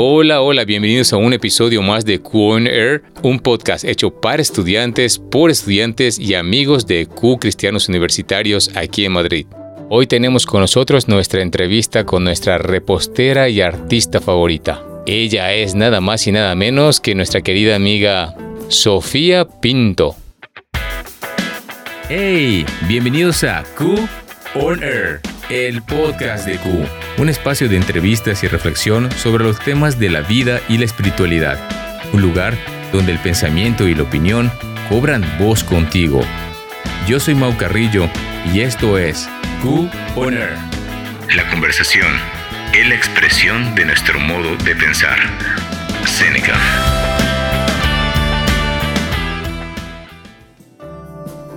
Hola, hola, bienvenidos a un episodio más de Q Air, un podcast hecho para estudiantes, por estudiantes y amigos de Q Cristianos Universitarios aquí en Madrid. Hoy tenemos con nosotros nuestra entrevista con nuestra repostera y artista favorita. Ella es nada más y nada menos que nuestra querida amiga Sofía Pinto. Hey, bienvenidos a Q on Air, el podcast de Q, un espacio de entrevistas y reflexión sobre los temas de la vida y la espiritualidad, un lugar donde el pensamiento y la opinión cobran voz contigo. Yo soy Mau Carrillo y esto es Q on Air. La conversación es la expresión de nuestro modo de pensar. Seneca.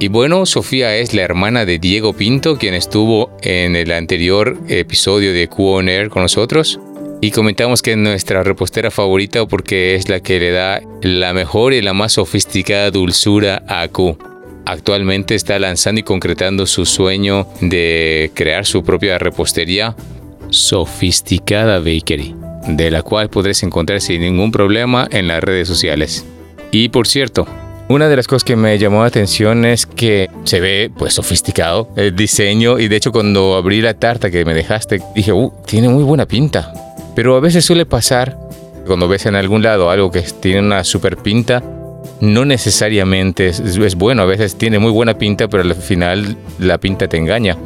Y bueno, Sofía es la hermana de Diego Pinto, quien estuvo en el anterior episodio de Q on Air con nosotros. Y comentamos que es nuestra repostera favorita porque es la que le da la mejor y la más sofisticada dulzura a Q. Actualmente está lanzando y concretando su sueño de crear su propia repostería, Sofisticada Bakery, de la cual podrás encontrar sin ningún problema en las redes sociales. Y por cierto, una de las cosas que me llamó la atención es que se ve pues sofisticado el diseño y de hecho cuando abrí la tarta que me dejaste dije, uh, tiene muy buena pinta. Pero a veces suele pasar cuando ves en algún lado algo que tiene una super pinta, no necesariamente es, es bueno, a veces tiene muy buena pinta, pero al final la pinta te engaña.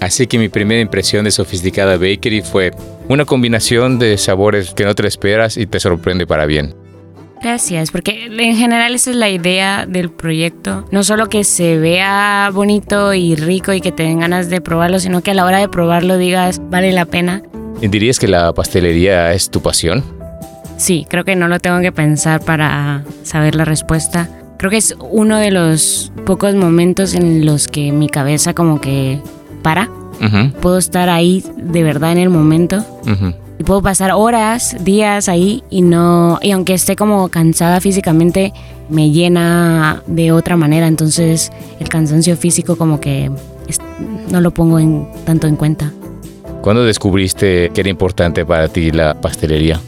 Así que mi primera impresión de sofisticada bakery fue una combinación de sabores que no te esperas y te sorprende para bien. Gracias, porque en general esa es la idea del proyecto. No solo que se vea bonito y rico y que te den ganas de probarlo, sino que a la hora de probarlo digas, vale la pena. ¿Dirías que la pastelería es tu pasión? Sí, creo que no lo tengo que pensar para saber la respuesta. Creo que es uno de los pocos momentos en los que mi cabeza como que para. Ujú, Puedo estar ahí de verdad en el momento. ujú. Y puedo pasar horas, días ahí y no. Y aunque esté como cansada físicamente, me llena de otra manera. Entonces el cansancio físico como que no lo pongo en, tanto en cuenta. ¿Cuándo descubriste que era importante para ti la pastelería?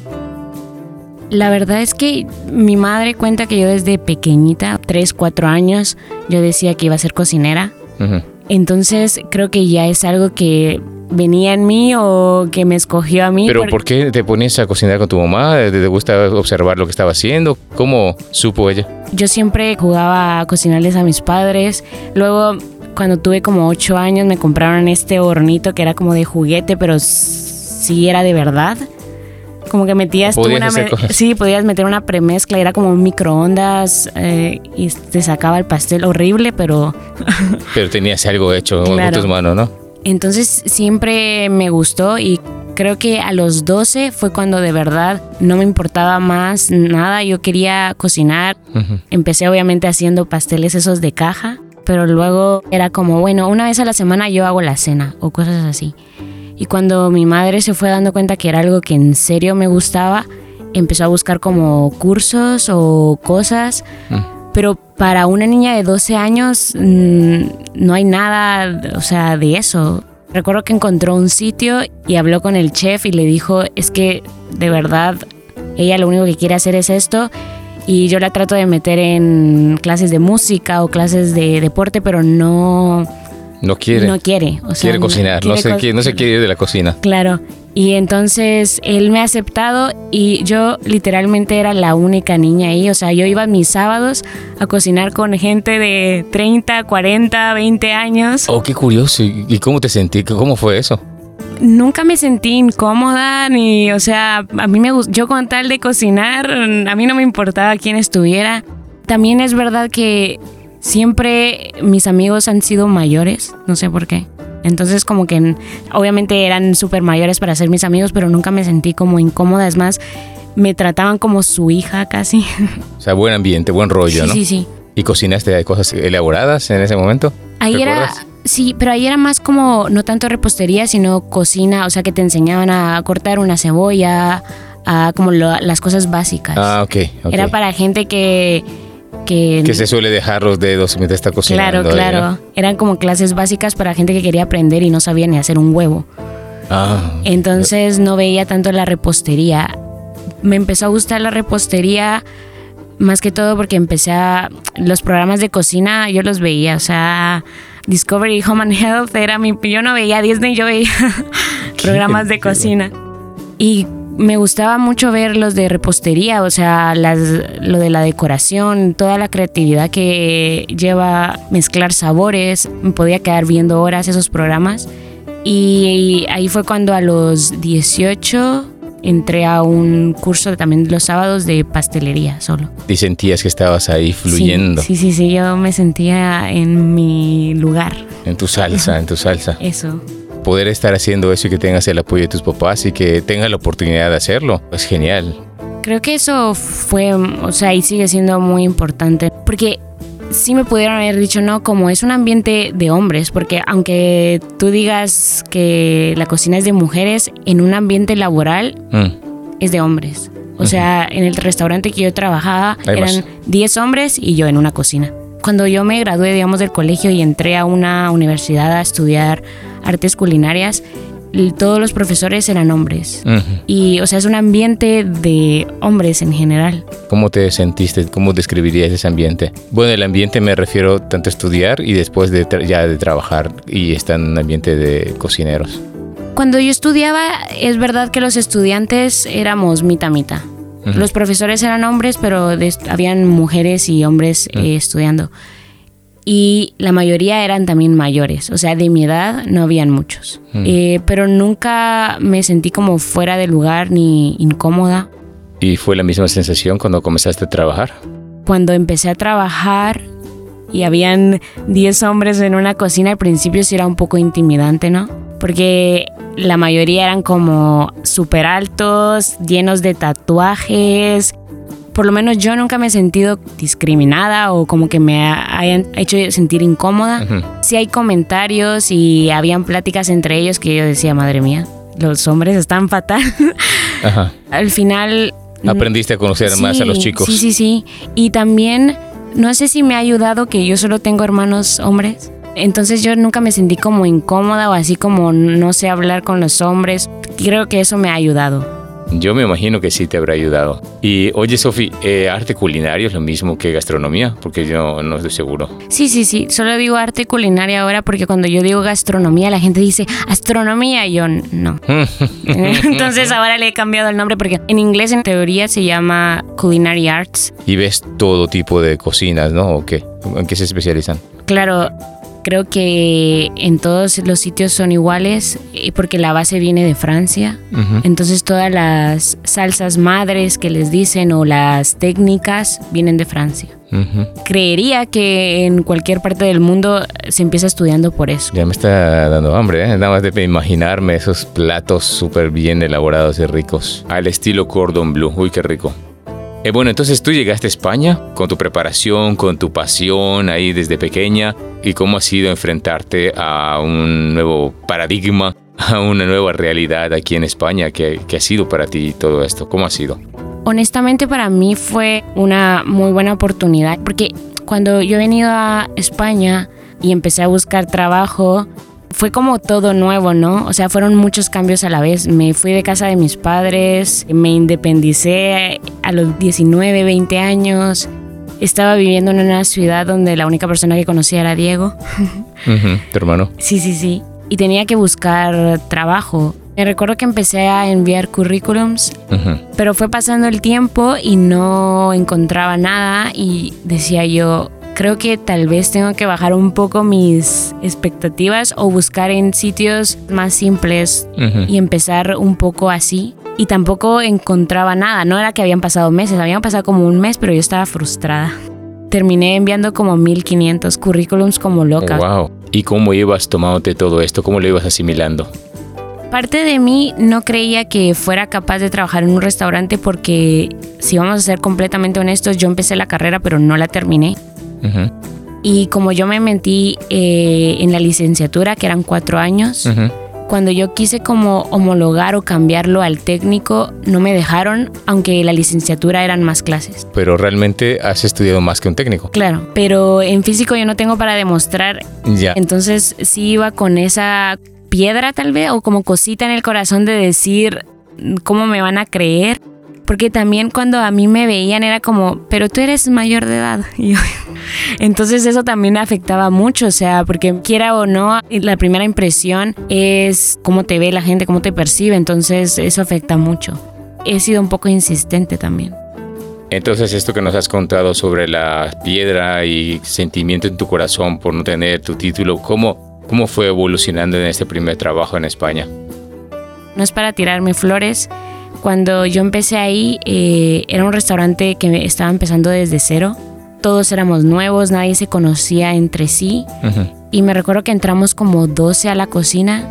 La verdad es que mi madre cuenta que yo desde pequeñita, 3, 4 años, yo decía que iba a ser cocinera. Ujú. Entonces creo que ya es algo que venía en mí o que me escogió a mí. ¿Pero por- por qué te ponías a cocinar con tu mamá? ¿Te gusta observar lo que estaba haciendo? ¿Cómo supo ella? Yo siempre jugaba a cocinarles a mis padres. Luego, cuando tuve como 8 años, me compraron este hornito que era como de juguete, pero sí era de verdad. Como que metías tú una... hacer me- cosas. Sí, podías meter una premezcla, era como un microondas eh, y te sacaba el pastel horrible, pero... Pero tenías algo hecho con Claro. tus manos, ¿no? Entonces siempre me gustó y creo que a los 12 fue cuando de verdad no me importaba más nada, yo quería cocinar. Empecé obviamente haciendo pasteles esos de caja, pero luego era como, bueno, una vez a la semana yo hago la cena o cosas así. Y cuando mi madre se fue dando cuenta que era algo que en serio me gustaba, empezó a buscar como cursos o cosas. Mm. Pero para una niña de 12 años mm, no hay nada, o sea, de eso. Recuerdo que encontró un sitio y habló con el chef y le dijo, es que de verdad ella lo único que quiere hacer es esto y yo la trato de meter en clases de música o clases de deporte, pero no, No quiere. no quiere. O sea, quiere cocinar. no, quiere se, co- quiere, no se quiere ir de la cocina. Claro. Y entonces él me ha aceptado y yo literalmente era la única niña ahí. O sea, yo iba mis sábados a cocinar con gente de 30, 40, 20 años. Oh, qué curioso. ¿Y cómo te sentí? ¿Cómo fue eso? Nunca me sentí incómoda ni, o sea, a mí me gustó, yo con tal de cocinar, a mí no me importaba quién estuviera. También es verdad que siempre mis amigos han sido mayores, no sé por qué. Entonces como que obviamente eran súper mayores para ser mis amigos, pero nunca me sentí como incómoda. Es más, me trataban como su hija casi. O sea, buen ambiente, buen rollo, sí, ¿no? sí, sí. ¿Y cocinaste cosas elaboradas en ese momento? Ahí era, sí, pero ahí era más como, no tanto repostería, sino cocina, o sea, que te enseñaban a cortar una cebolla, a como lo- las cosas básicas. Ah, ok. ok. Era para gente que... Que, Que se suele dejar los dedos mientras está cocinando. claro, ahí, claro. ¿no? Eran como clases básicas para gente que quería aprender y no sabía ni hacer un huevo. Ah, Entonces no veía tanto la repostería. me empezó a gustar la repostería más que todo porque empecé a los programas de cocina yo los veía, o sea, Discovery Home and Health era mi yo no veía Disney, yo veía programas de cocina. Y me gustaba mucho ver los de repostería, o sea, las, lo de la decoración, toda la creatividad que lleva mezclar sabores. Me podía quedar viendo horas esos programas. Y ahí fue cuando a los 18 entré a un curso también los sábados de pastelería solo. Y sentías que estabas ahí fluyendo. Sí, sí, sí, yo me sentía en mi lugar. En tu salsa, en tu salsa. Eso. Poder estar haciendo eso y que tengas el apoyo de tus papás y que tengas la oportunidad de hacerlo, es genial. Creo que eso fue, o sea, y sigue siendo muy importante, porque sí me pudieron haber dicho no, como es un ambiente de hombres, porque aunque tú digas que la cocina es de mujeres, en un ambiente laboral mm. es de hombres. O sea, en el restaurante que yo trabajaba eran 10 hombres y yo en una cocina. Cuando yo me gradué, digamos, del colegio y entré a una universidad a estudiar artes culinarias, todos los profesores eran hombres. Y, o sea, es un ambiente de hombres en general. ¿Cómo te sentiste? ¿Cómo describirías ese ambiente? Bueno, el ambiente me refiero tanto a estudiar y después de ya de trabajar y estar en un ambiente de cocineros. Cuando yo estudiaba, es verdad que los estudiantes éramos mitad mitad. Los profesores eran hombres, pero habían mujeres y hombres eh, estudiando y la mayoría eran también mayores, o sea, de mi edad no habían muchos. Hmm. Eh, pero nunca me sentí como fuera de lugar ni incómoda. ¿Y fue la misma sensación cuando comenzaste a trabajar? Cuando empecé a trabajar y habían 10 hombres en una cocina, al principio sí era un poco intimidante, ¿no? Porque la mayoría eran como súper altos, llenos de tatuajes, por lo menos yo nunca me he sentido discriminada o como que me hayan hecho sentir incómoda. Sí hay comentarios y habían pláticas entre ellos que yo decía, madre mía, los hombres están fatal. Al final... Aprendiste a conocer más a los chicos. Sí, sí, sí. Y también, no sé si me ha ayudado que yo solo tengo hermanos hombres. Entonces yo nunca me sentí como incómoda o así como no sé hablar con los hombres. Creo que eso me ha ayudado. Yo me imagino que sí te habrá ayudado. Y oye, Sofi, eh, ¿arte culinario es lo mismo que gastronomía? Porque yo no estoy seguro. Sí, sí, sí. Solo digo arte culinario ahora porque cuando yo digo gastronomía, la gente dice astronomía y yo no. Entonces ahora le he cambiado el nombre porque en inglés en teoría se llama culinary arts. Y ves todo tipo de cocinas, ¿no? ¿O qué? ¿En qué se especializan? Claro, Creo que en todos los sitios son iguales eh, porque la base viene de Francia. Entonces todas las salsas madres que les dicen o las técnicas vienen de Francia. Creería que en cualquier parte del mundo se empieza estudiando por eso. Ya me está dando hambre, ¿eh? nada más de imaginarme esos platos súper bien elaborados y ricos. Al estilo cordon bleu. Uy, qué rico. Eh, bueno, entonces tú llegaste a España con tu preparación, con tu pasión ahí desde pequeña y cómo ha sido enfrentarte a un nuevo paradigma, a una nueva realidad aquí en España. ¿Qué, qué ha sido para ti todo esto? ¿Cómo ha sido? Honestamente para mí fue una muy buena oportunidad porque cuando yo he venido a España y empecé a buscar trabajo, fue como todo nuevo, ¿no? O sea, fueron muchos cambios a la vez. Me fui de casa de mis padres, me independicé a los 19, 20 años. Estaba viviendo en una ciudad donde la única persona que conocía era Diego. ¿Tu hermano? Sí, sí, sí. Y tenía que buscar trabajo. Me recuerdo que empecé a enviar currículums, pero fue pasando el tiempo y no encontraba nada y decía yo, creo que tal vez tengo que bajar un poco mis expectativas o buscar en sitios más simples y empezar un poco así. Y tampoco encontraba nada, no era que habían pasado meses, habían pasado como un mes, pero yo estaba frustrada. Terminé enviando como 1500 currículums como loca. wow. ¿Y cómo ibas tomándote todo esto? ¿Cómo lo ibas asimilando? Parte de mí no creía que fuera capaz de trabajar en un restaurante porque, si vamos a ser completamente honestos, yo empecé la carrera pero no la terminé. Y como yo me mentí eh, en la licenciatura, que eran cuatro años, cuando yo quise como homologar o cambiarlo al técnico, no me dejaron, aunque la licenciatura eran más clases. Pero realmente has estudiado más que un técnico. Claro, pero en físico yo no tengo para demostrar. Ya. Entonces sí iba con esa piedra tal vez o como cosita en el corazón de decir cómo me van a creer porque también cuando a mí me veían era como, pero tú eres mayor de edad. entonces eso también afectaba mucho, o sea, porque quiera o no, la primera impresión es cómo te ve la gente, cómo te percibe, entonces eso afecta mucho. He sido un poco insistente también. Entonces esto que nos has contado sobre la piedra y sentimiento en tu corazón por no tener tu título, ¿cómo, cómo fue evolucionando en este primer trabajo en España? No es para tirarme flores, cuando yo empecé ahí, eh, era un restaurante que estaba empezando desde cero. Todos éramos nuevos, nadie se conocía entre sí. Y me recuerdo que entramos como 12 a la cocina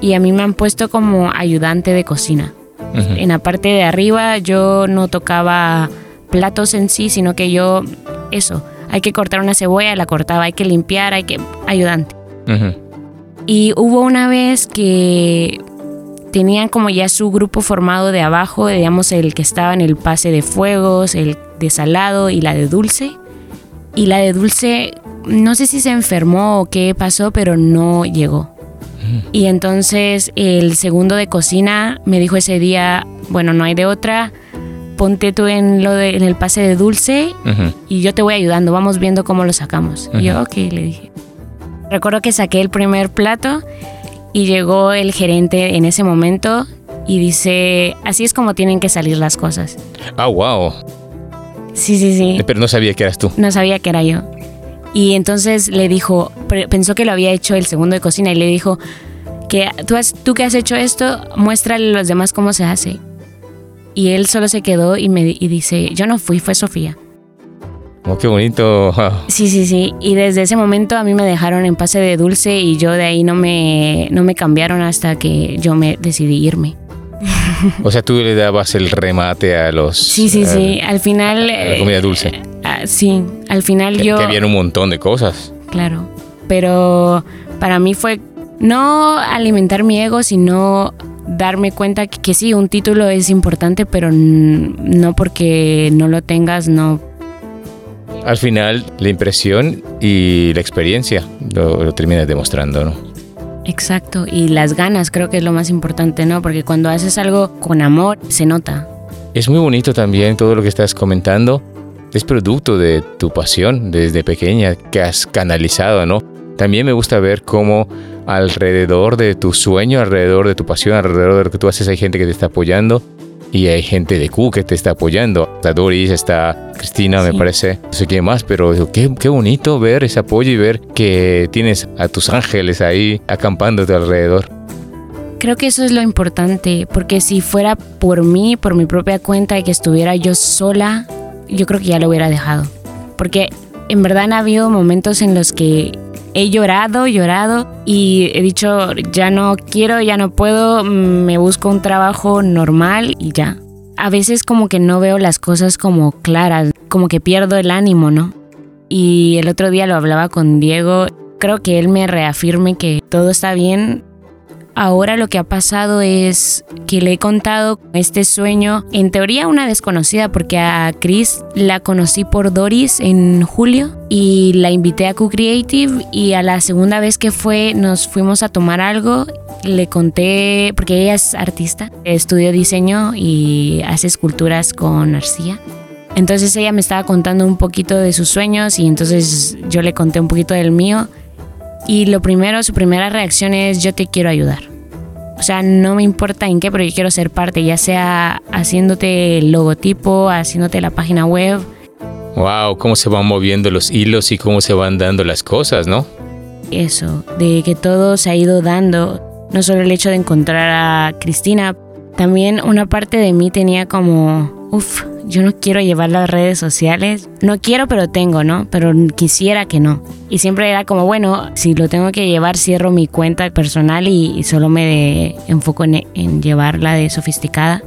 y a mí me han puesto como ayudante de cocina. En la parte de arriba yo no tocaba platos en sí, sino que yo, eso, hay que cortar una cebolla, la cortaba, hay que limpiar, hay que... ayudante. Y hubo una vez que tenían como ya su grupo formado de abajo, digamos el que estaba en el pase de fuegos, el de salado y la de dulce. Y la de dulce, no sé si se enfermó o qué pasó, pero no llegó. Y entonces el segundo de cocina me dijo ese día, bueno, no hay de otra, ponte tú en, lo de, en el pase de dulce y yo te voy ayudando, vamos viendo cómo lo sacamos. Y yo, ok, le dije. Recuerdo que saqué el primer plato y llegó el gerente en ese momento y dice, así es como tienen que salir las cosas. Ah, wow. Sí, sí, sí. Pero no sabía que eras tú. No sabía que era yo. Y entonces le dijo, pensó que lo había hecho el segundo de cocina y le dijo que tú, has, tú que has hecho esto, muéstrale a los demás cómo se hace. Y él solo se quedó y me y dice, yo no fui, fue Sofía. Oh, qué bonito. Sí, sí, sí. Y desde ese momento a mí me dejaron en pase de dulce y yo de ahí no me, no me cambiaron hasta que yo me decidí irme. O sea, tú le dabas el remate a los... Sí, sí, sí. Al final... A la comida dulce. Eh, ah, sí, al final yo... Que había un montón de cosas. Claro. Pero para mí fue no alimentar mi ego, sino darme cuenta que, que sí, un título es importante, pero no porque no lo tengas, no al final la impresión y la experiencia lo, lo terminas demostrando, ¿no? Exacto, y las ganas creo que es lo más importante, ¿no? Porque cuando haces algo con amor, se nota. Es muy bonito también todo lo que estás comentando. Es producto de tu pasión desde pequeña que has canalizado, ¿no? También me gusta ver cómo alrededor de tu sueño, alrededor de tu pasión, alrededor de lo que tú haces hay gente que te está apoyando y hay gente de Q que te está apoyando. Está Doris, está Cristina, me parece, no sé quién más, pero qué, qué bonito ver ese apoyo y ver que tienes a tus ángeles ahí acampándote alrededor. Creo que eso es lo importante, porque si fuera por mí, por mi propia cuenta y que estuviera yo sola, yo creo que ya lo hubiera dejado. Porque en verdad han habido momentos en los que he llorado, llorado y he dicho, ya no quiero, ya no puedo, me busco un trabajo normal y ya. A veces como que no veo las cosas como claras, como que pierdo el ánimo, ¿no? Y el otro día lo hablaba con Diego, creo que él me reafirme que todo está bien Ahora lo que ha pasado es que le he contado este sueño, en teoría una desconocida, porque a Chris la conocí por Doris en julio y la invité a Q-Creative y a la segunda vez que fue nos fuimos a tomar algo, le conté, porque ella es artista, estudió diseño y hace esculturas con arcilla. Entonces ella me estaba contando un poquito de sus sueños y entonces yo le conté un poquito del mío y lo primero, su primera reacción es yo te quiero ayudar. O sea, no me importa en qué, pero yo quiero ser parte, ya sea haciéndote el logotipo, haciéndote la página web. Wow, cómo se van moviendo los hilos y cómo se van dando las cosas, ¿no? Eso, de que todo se ha ido dando. No solo el hecho de encontrar a Cristina, también una parte de mí tenía como, uff, yo no quiero llevar las redes sociales. No quiero, pero tengo, ¿no? Pero quisiera que no. Y siempre era como, bueno, si lo tengo que llevar, cierro mi cuenta personal y, solo me enfoco en, en llevarla de sofisticada.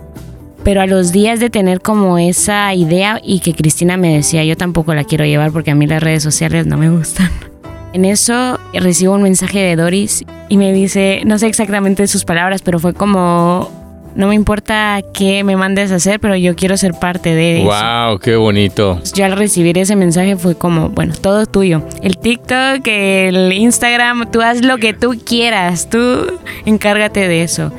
Pero a los días de tener como esa idea y que Cristina me decía, yo tampoco la quiero llevar porque a mí las redes sociales no me gustan. En eso recibo un mensaje de Doris y me dice, no sé exactamente sus palabras, pero fue como, no me importa qué me mandes a hacer, pero yo quiero ser parte de eso. ¡Wow! ¡Qué bonito! Yo al recibir ese mensaje fue como, bueno, todo tuyo. El TikTok, el Instagram, tú haz lo que tú quieras, tú encárgate de eso.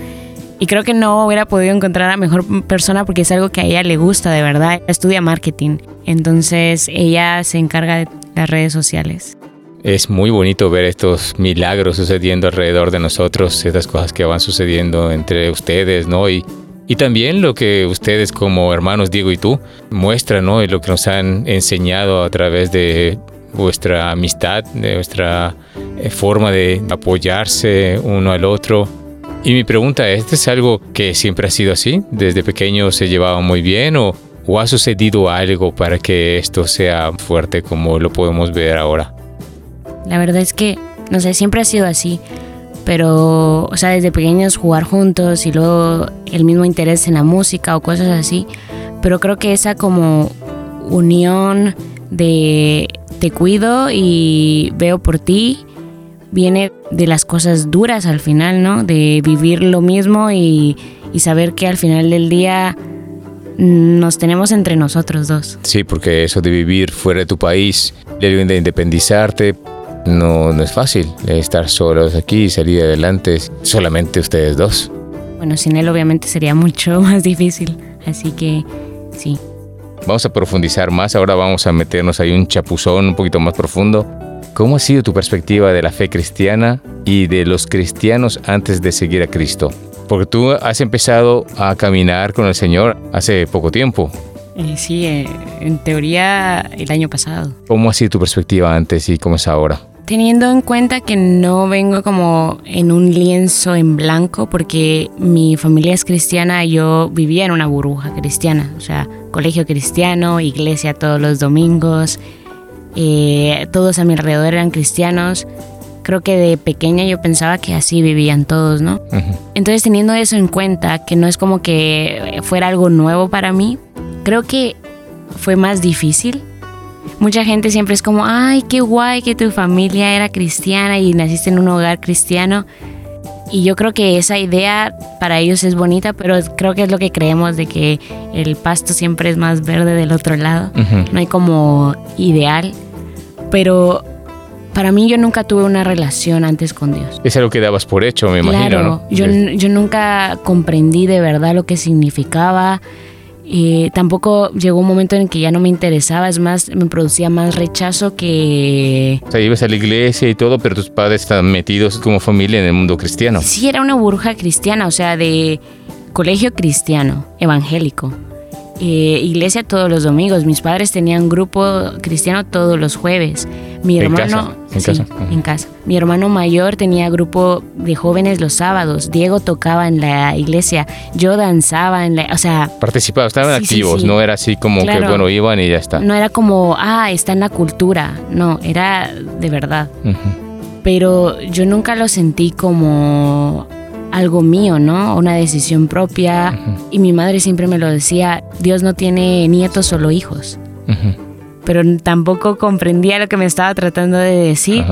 Y creo que no hubiera podido encontrar a mejor persona porque es algo que a ella le gusta de verdad. Estudia marketing. Entonces ella se encarga de las redes sociales. Es muy bonito ver estos milagros sucediendo alrededor de nosotros, estas cosas que van sucediendo entre ustedes, ¿no? Y, y también lo que ustedes como hermanos Diego y tú muestran, ¿no? Y lo que nos han enseñado a través de vuestra amistad, de vuestra eh, forma de apoyarse uno al otro. Y mi pregunta es, ¿este es algo que siempre ha sido así? ¿Desde pequeño se llevaba muy bien o, o ha sucedido algo para que esto sea fuerte como lo podemos ver ahora? La verdad es que, no sé, siempre ha sido así. Pero, o sea, desde pequeños jugar juntos y luego el mismo interés en la música o cosas así. Pero creo que esa como unión de te cuido y veo por ti viene de las cosas duras al final, ¿no? De vivir lo mismo y, y saber que al final del día nos tenemos entre nosotros dos. Sí, porque eso de vivir fuera de tu país, de independizarte, no, no es fácil. Estar solos aquí y salir adelante solamente ustedes dos. Bueno, sin él obviamente sería mucho más difícil. Así que sí. Vamos a profundizar más. Ahora vamos a meternos ahí un chapuzón un poquito más profundo. ¿Cómo ha sido tu perspectiva de la fe cristiana y de los cristianos antes de seguir a Cristo? Porque tú has empezado a caminar con el Señor hace poco tiempo. Eh, sí, eh, en teoría el año pasado. ¿Cómo ha sido tu perspectiva antes y cómo es ahora? Teniendo en cuenta que no vengo como en un lienzo en blanco porque mi familia es cristiana, yo vivía en una burbuja cristiana, o sea, colegio cristiano, iglesia todos los domingos, eh, todos a mi alrededor eran cristianos. Creo que de pequeña yo pensaba que así vivían todos, ¿no? Entonces teniendo eso en cuenta, que no es como que fuera algo nuevo para mí, creo que fue más difícil mucha gente siempre es como, ay, qué guay que tu familia era cristiana y naciste en un hogar cristiano. Y yo creo que esa idea para ellos es bonita, pero creo que es lo que creemos de que el pasto siempre es más verde del otro lado. No hay como ideal. Pero para mí yo nunca tuve una relación antes con Dios. Es algo que dabas por hecho, me imagino, ¿no? Yo, yo nunca comprendí de verdad lo que significaba. Y tampoco llegó un momento en que ya no me interesaba, es más, me producía más rechazo que... O sea, ibas a la iglesia y todo, pero tus padres están metidos como familia en el mundo cristiano. Sí, era una burbuja cristiana, o sea, de colegio cristiano, evangélico. Eh, iglesia todos los domingos. Mis padres tenían grupo cristiano todos los jueves. Mi hermano, ¿En casa? ¿En, casa? Mi hermano mayor tenía grupo de jóvenes los sábados. Diego tocaba en la iglesia. Yo danzaba en la, o sea, participaba, estaban activos. no era así como que bueno iban y ya está. No era como ah está en la cultura. No, era de verdad. Pero yo nunca lo sentí como algo mío, ¿no? Una decisión propia. Y mi madre siempre me lo decía, Dios no tiene nietos, solo hijos. Pero tampoco comprendía lo que me estaba tratando de decir.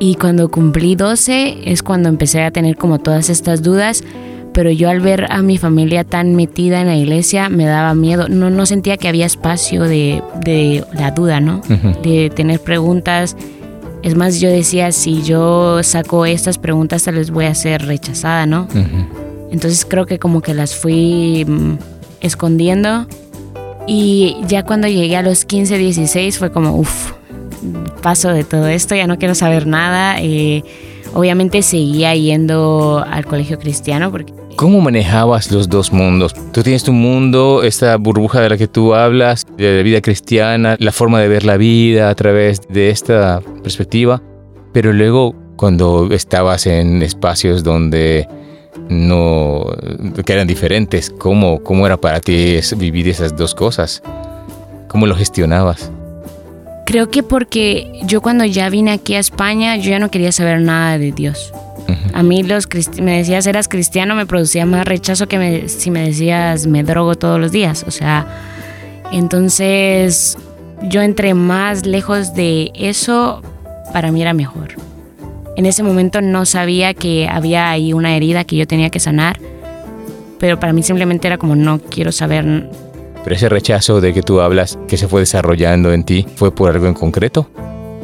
Y cuando cumplí 12 es cuando empecé a tener como todas estas dudas. Pero yo al ver a mi familia tan metida en la iglesia me daba miedo. No, no sentía que había espacio de, de la duda, ¿no? De tener preguntas es más, yo decía, si yo saco estas preguntas, tal vez voy a ser rechazada, ¿no? Entonces creo que como que las fui mm, escondiendo. Y ya cuando llegué a los 15, 16 fue como, uff, paso de todo esto, ya no quiero saber nada. Eh, obviamente seguía yendo al colegio cristiano porque ¿Cómo manejabas los dos mundos? Tú tienes tu mundo, esta burbuja de la que tú hablas, de la vida cristiana, la forma de ver la vida a través de esta perspectiva, pero luego cuando estabas en espacios donde no que eran diferentes, ¿cómo, cómo era para ti vivir esas dos cosas? ¿Cómo lo gestionabas? Creo que porque yo cuando ya vine aquí a España, yo ya no quería saber nada de Dios. A mí los me decías eras cristiano me producía más rechazo que si me decías me drogo todos los días. O sea, entonces yo entre más lejos de eso, para mí era mejor. En ese momento no sabía que había ahí una herida que yo tenía que sanar, pero para mí simplemente era como no quiero saber. Pero ese rechazo de que tú hablas, que se fue desarrollando en ti, ¿fue por algo en concreto?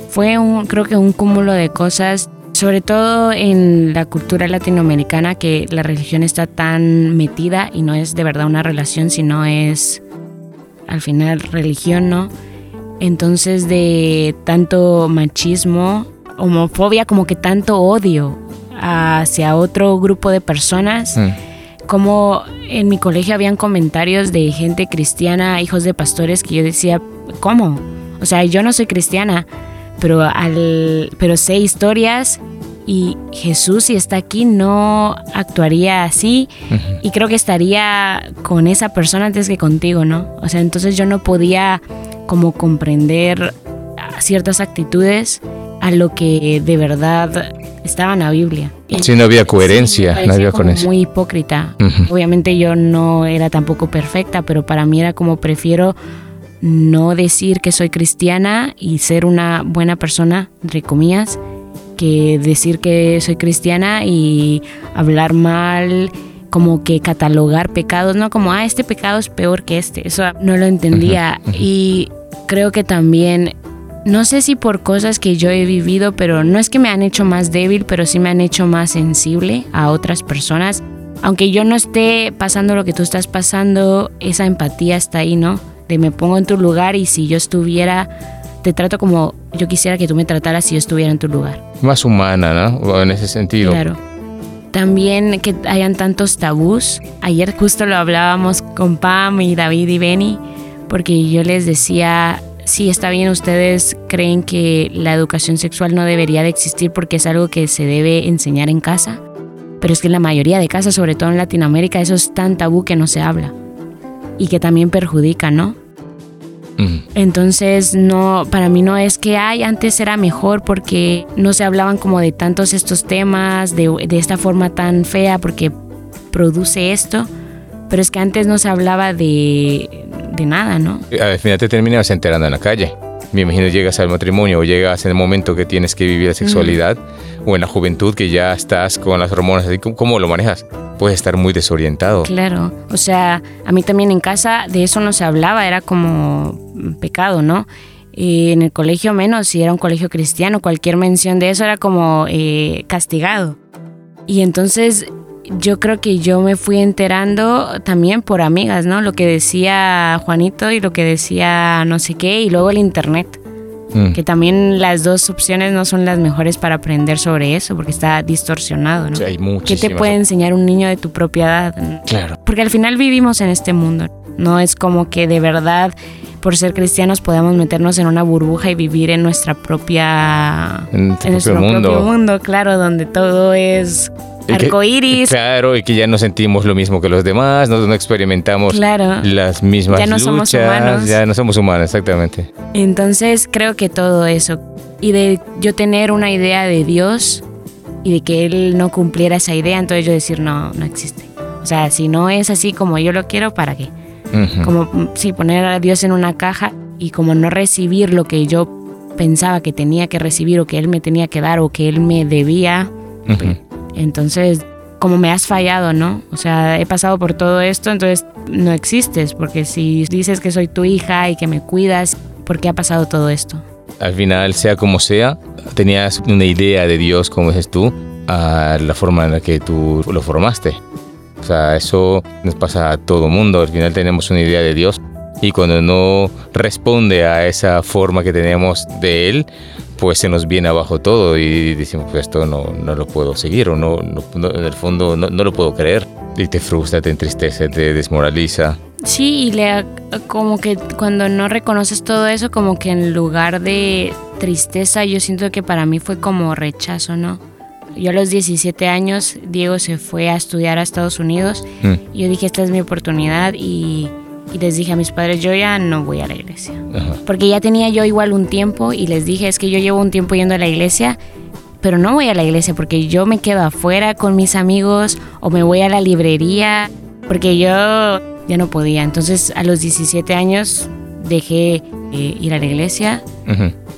Fue un, creo que un cúmulo de cosas sobre todo en la cultura latinoamericana que la religión está tan metida y no es de verdad una relación, sino es al final religión, ¿no? Entonces de tanto machismo, homofobia, como que tanto odio hacia otro grupo de personas. Mm. Como en mi colegio habían comentarios de gente cristiana, hijos de pastores, que yo decía, ¿cómo? O sea, yo no soy cristiana, pero, al, pero sé historias y Jesús si está aquí no actuaría así y creo que estaría con esa persona antes que contigo, ¿no? O sea, entonces yo no podía como comprender ciertas actitudes a lo que de verdad estaba en la Biblia. Sí, no había coherencia, no había como Muy hipócrita. Obviamente yo no era tampoco perfecta, pero para mí era como prefiero no decir que soy cristiana y ser una buena persona, entre comillas, que decir que soy cristiana y hablar mal, como que catalogar pecados, no como, ah, este pecado es peor que este. Eso no lo entendía. Y creo que también, no sé si por cosas que yo he vivido, pero no es que me han hecho más débil, pero sí me han hecho más sensible a otras personas. Aunque yo no esté pasando lo que tú estás pasando, esa empatía está ahí, ¿no? me pongo en tu lugar y si yo estuviera, te trato como yo quisiera que tú me trataras si yo estuviera en tu lugar. Más humana, ¿no? En ese sentido. Claro. También que hayan tantos tabús. Ayer justo lo hablábamos con Pam y David y Benny, porque yo les decía, sí, está bien, ustedes creen que la educación sexual no debería de existir porque es algo que se debe enseñar en casa, pero es que en la mayoría de casas, sobre todo en Latinoamérica, eso es tan tabú que no se habla y que también perjudica, ¿no? Entonces, no, para mí no es que, ay, antes era mejor porque no se hablaban como de tantos estos temas, de, de esta forma tan fea, porque produce esto, pero es que antes no se hablaba de, de nada, ¿no? Al final te terminas enterando en la calle me imagino llegas al matrimonio o llegas en el momento que tienes que vivir la sexualidad o en la juventud que ya estás con las hormonas, ¿cómo lo manejas? Puedes estar muy desorientado. Claro, o sea, a mí también en casa de eso no se hablaba, era como pecado, ¿no? Y en el colegio menos, si era un colegio cristiano, cualquier mención de eso era como eh, castigado. Y entonces yo creo que yo me fui enterando también por amigas, ¿no? Lo que decía Juanito y lo que decía no sé qué, y luego el internet. Mm. Que también las dos opciones no son las mejores para aprender sobre eso, porque está distorsionado, ¿no? Sí, hay ¿Qué te puede enseñar un niño de tu propia edad? Claro. Porque al final vivimos en este mundo. No es como que de verdad, por ser cristianos, podamos meternos en una burbuja y vivir en nuestra propia. En, nuestro mundo. propio mundo, claro, donde todo es arcoíris. Claro, y que ya no sentimos lo mismo que los demás, no, experimentamos las mismas ya no somos humanos. Ya no somos humanos, exactamente. Entonces creo que todo eso. Y de yo tener una idea de Dios y de que Él no cumpliera esa idea, entonces yo decir, no, no existe. O sea, si no es así como yo lo quiero, ¿para qué? Como, sí, poner a Dios en una caja y como no recibir lo que yo pensaba que tenía que recibir o que Él me tenía que dar o que Él me debía, entonces, como me has fallado, ¿no? O sea, he pasado por todo esto, entonces no existes, porque si dices que soy tu hija y que me cuidas, ¿por qué ha pasado todo esto? Al final, sea como sea, tenías una idea de Dios, como dices tú, a la forma en la que tú lo formaste. O sea, eso nos pasa a todo mundo. Al final tenemos una idea de Dios y cuando no responde a esa forma que tenemos de Él, pues se nos viene abajo todo y decimos, pues esto no, no lo puedo seguir o no, en el fondo no, no, lo puedo creer. Y te frustra, te entristece, te desmoraliza. Sí, y le, como que cuando no reconoces todo eso, como que en lugar de tristeza, yo siento que para mí fue como rechazo, ¿no? Yo a los 17 años, Diego se fue a estudiar a Estados Unidos. Mm. Y yo dije, esta es mi oportunidad y y les dije a mis padres, yo ya no voy a la iglesia. Porque ya tenía yo igual un tiempo y les dije, es que yo llevo un tiempo yendo a la iglesia, pero no voy a la iglesia porque yo me quedo afuera con mis amigos o me voy a la librería, porque yo ya no podía. Entonces a los 17 años dejé eh, ir a la iglesia.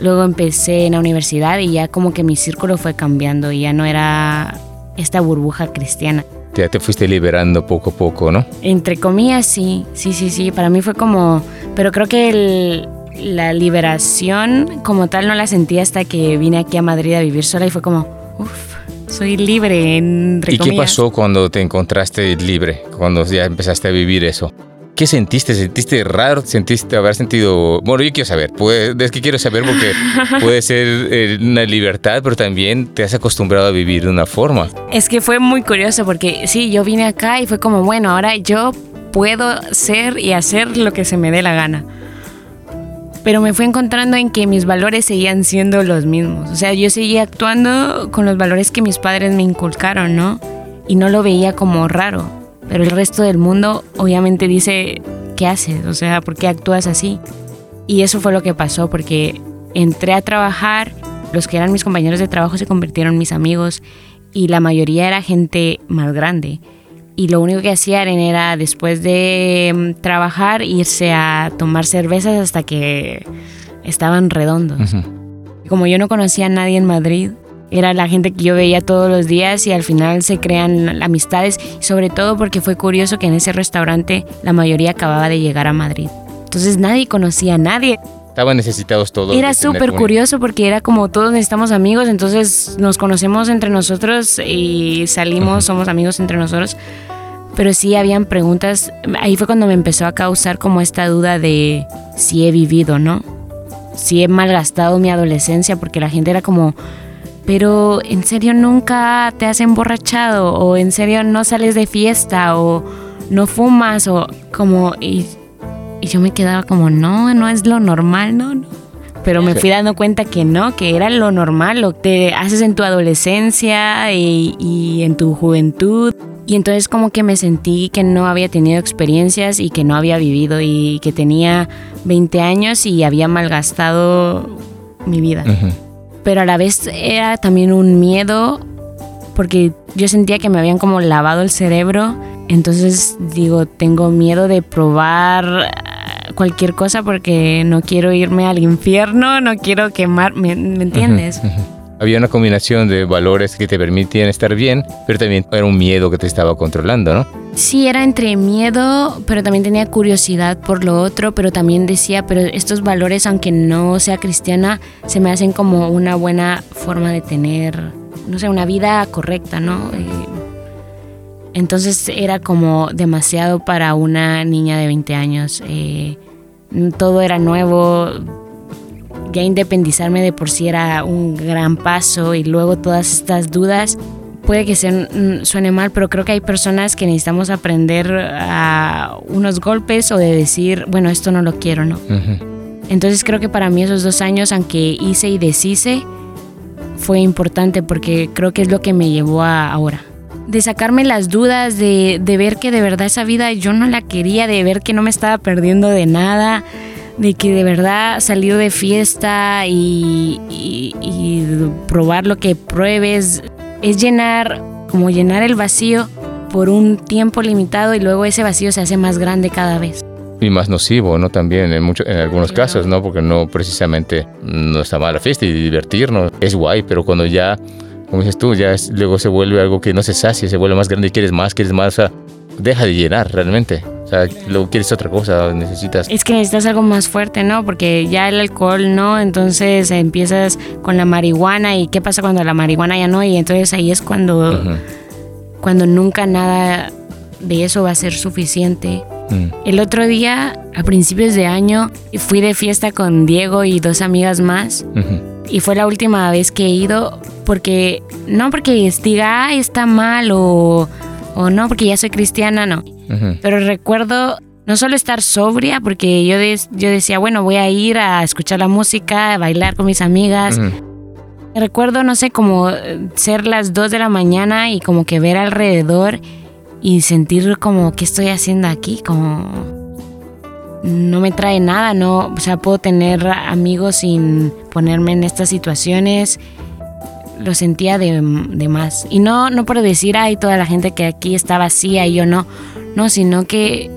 Luego empecé en la universidad y ya como que mi círculo fue cambiando y ya no era esta burbuja cristiana ya te fuiste liberando poco a poco, ¿no? Entre comillas, sí, sí, sí, sí. Para mí fue como, pero creo que la liberación como tal no la sentí hasta que vine aquí a Madrid a vivir sola y fue como, uff, soy libre. En ¿Y qué pasó cuando te encontraste libre? Cuando ya empezaste a vivir eso. ¿Qué sentiste? ¿Sentiste raro? ¿Sentiste haber sentido.? Bueno, yo quiero saber. es que quiero saber porque puede ser eh, una libertad, pero también te has acostumbrado a vivir de una forma. Es que fue muy curioso porque sí, yo vine acá y fue como, bueno, ahora yo puedo ser y hacer lo que se me dé la gana. Pero me fui encontrando en que mis valores seguían siendo los mismos. O sea, yo seguía actuando con los valores que mis padres me inculcaron, ¿no? Y no lo veía como raro pero el resto del mundo obviamente dice, ¿qué haces? O sea, ¿por qué actúas así? Y eso fue lo que pasó porque entré a trabajar, los que eran mis compañeros de trabajo se convirtieron en mis amigos y la mayoría era gente más grande. Y lo único que hacían era después de mm, trabajar irse a tomar cervezas hasta que estaban redondos. Como yo no conocía a nadie en Madrid, era la gente que yo veía todos los días y al final se crean amistades, sobre todo porque fue curioso que en ese restaurante la mayoría acababa de llegar a Madrid. Entonces nadie conocía a nadie. Estaban necesitados todos. Era súper curioso porque era como todos necesitamos amigos, entonces nos conocemos entre nosotros y salimos, somos amigos entre nosotros. Pero sí habían preguntas, ahí fue cuando me empezó a causar como esta duda de si he vivido, ¿no? Si he malgastado mi adolescencia porque la gente era como, pero en serio nunca te has emborrachado o en serio no sales de fiesta o no fumas o como y, yo me quedaba como no, no es lo normal, no, no. Pero me fui dando cuenta que no, que era lo normal, lo que te haces en tu adolescencia y, y en tu juventud. Y entonces como que me sentí que no había tenido experiencias y que no había vivido y que tenía 20 años y había malgastado mi vida pero a la vez era también un miedo porque yo sentía que me habían como lavado el cerebro. Entonces digo, tengo miedo de probar eh, cualquier cosa porque no quiero irme al infierno, no quiero quemar, ¿me, entiendes? Había una combinación de valores que te permitían estar bien, pero también era un miedo que te estaba controlando, ¿no? Sí, era entre miedo, pero también tenía curiosidad por lo otro, pero también decía, pero estos valores, aunque no sea cristiana, se me hacen como una buena forma de tener, no sé, una vida correcta, ¿no? Entonces era como demasiado para una niña de 20 años. Eh, todo era nuevo, ya independizarme de por sí era un gran paso y luego todas estas dudas puede que mm, suene mal, pero creo que hay personas que necesitamos aprender a unos golpes o de decir, bueno, esto no lo quiero, ¿no? Entonces creo que para mí esos dos años, aunque hice y deshice, fue importante porque creo que es lo que me llevó a ahora. De sacarme las dudas, de, de ver que de verdad esa vida yo no la quería, de ver que no me estaba perdiendo de nada, de que de verdad salir de fiesta y, y probar lo que pruebes es llenar, como llenar el vacío por un tiempo limitado y luego ese vacío se hace más grande cada vez. Y más nocivo, ¿no? También en, mucho, en algunos casos, ¿no? Porque no precisamente no está mal la fiesta y divertirnos. Es guay, pero cuando ya, como dices tú, ya luego se vuelve algo que no se sacia, se vuelve más grande y quieres más, quieres más, o sea, deja de llenar realmente sea, luego quieres otra cosa, necesitas... Es que necesitas algo más fuerte, ¿no? Porque ya el alcohol no, entonces empiezas con la marihuana y qué pasa cuando la marihuana ya no y entonces ahí es cuando, cuando nunca nada de eso va a ser suficiente. Mm. El otro día, a principios de año, fui de fiesta con Diego y dos amigas más. Y fue la última vez que he ido porque, no porque diga, ay, está mal o, o no, porque ya soy cristiana, no. Pero recuerdo no solo estar sobria, porque yo, yo decía, bueno, voy a ir a escuchar la música, a bailar con mis amigas. Recuerdo, no sé, como ser las 2 de la mañana y como que ver alrededor y sentir como, ¿qué estoy haciendo aquí? Como no me trae nada, no, o sea, puedo tener amigos sin ponerme en estas situaciones. Lo sentía de, de más. Y no, no por decir, ay, toda la gente que aquí está vacía y yo no. No, sino que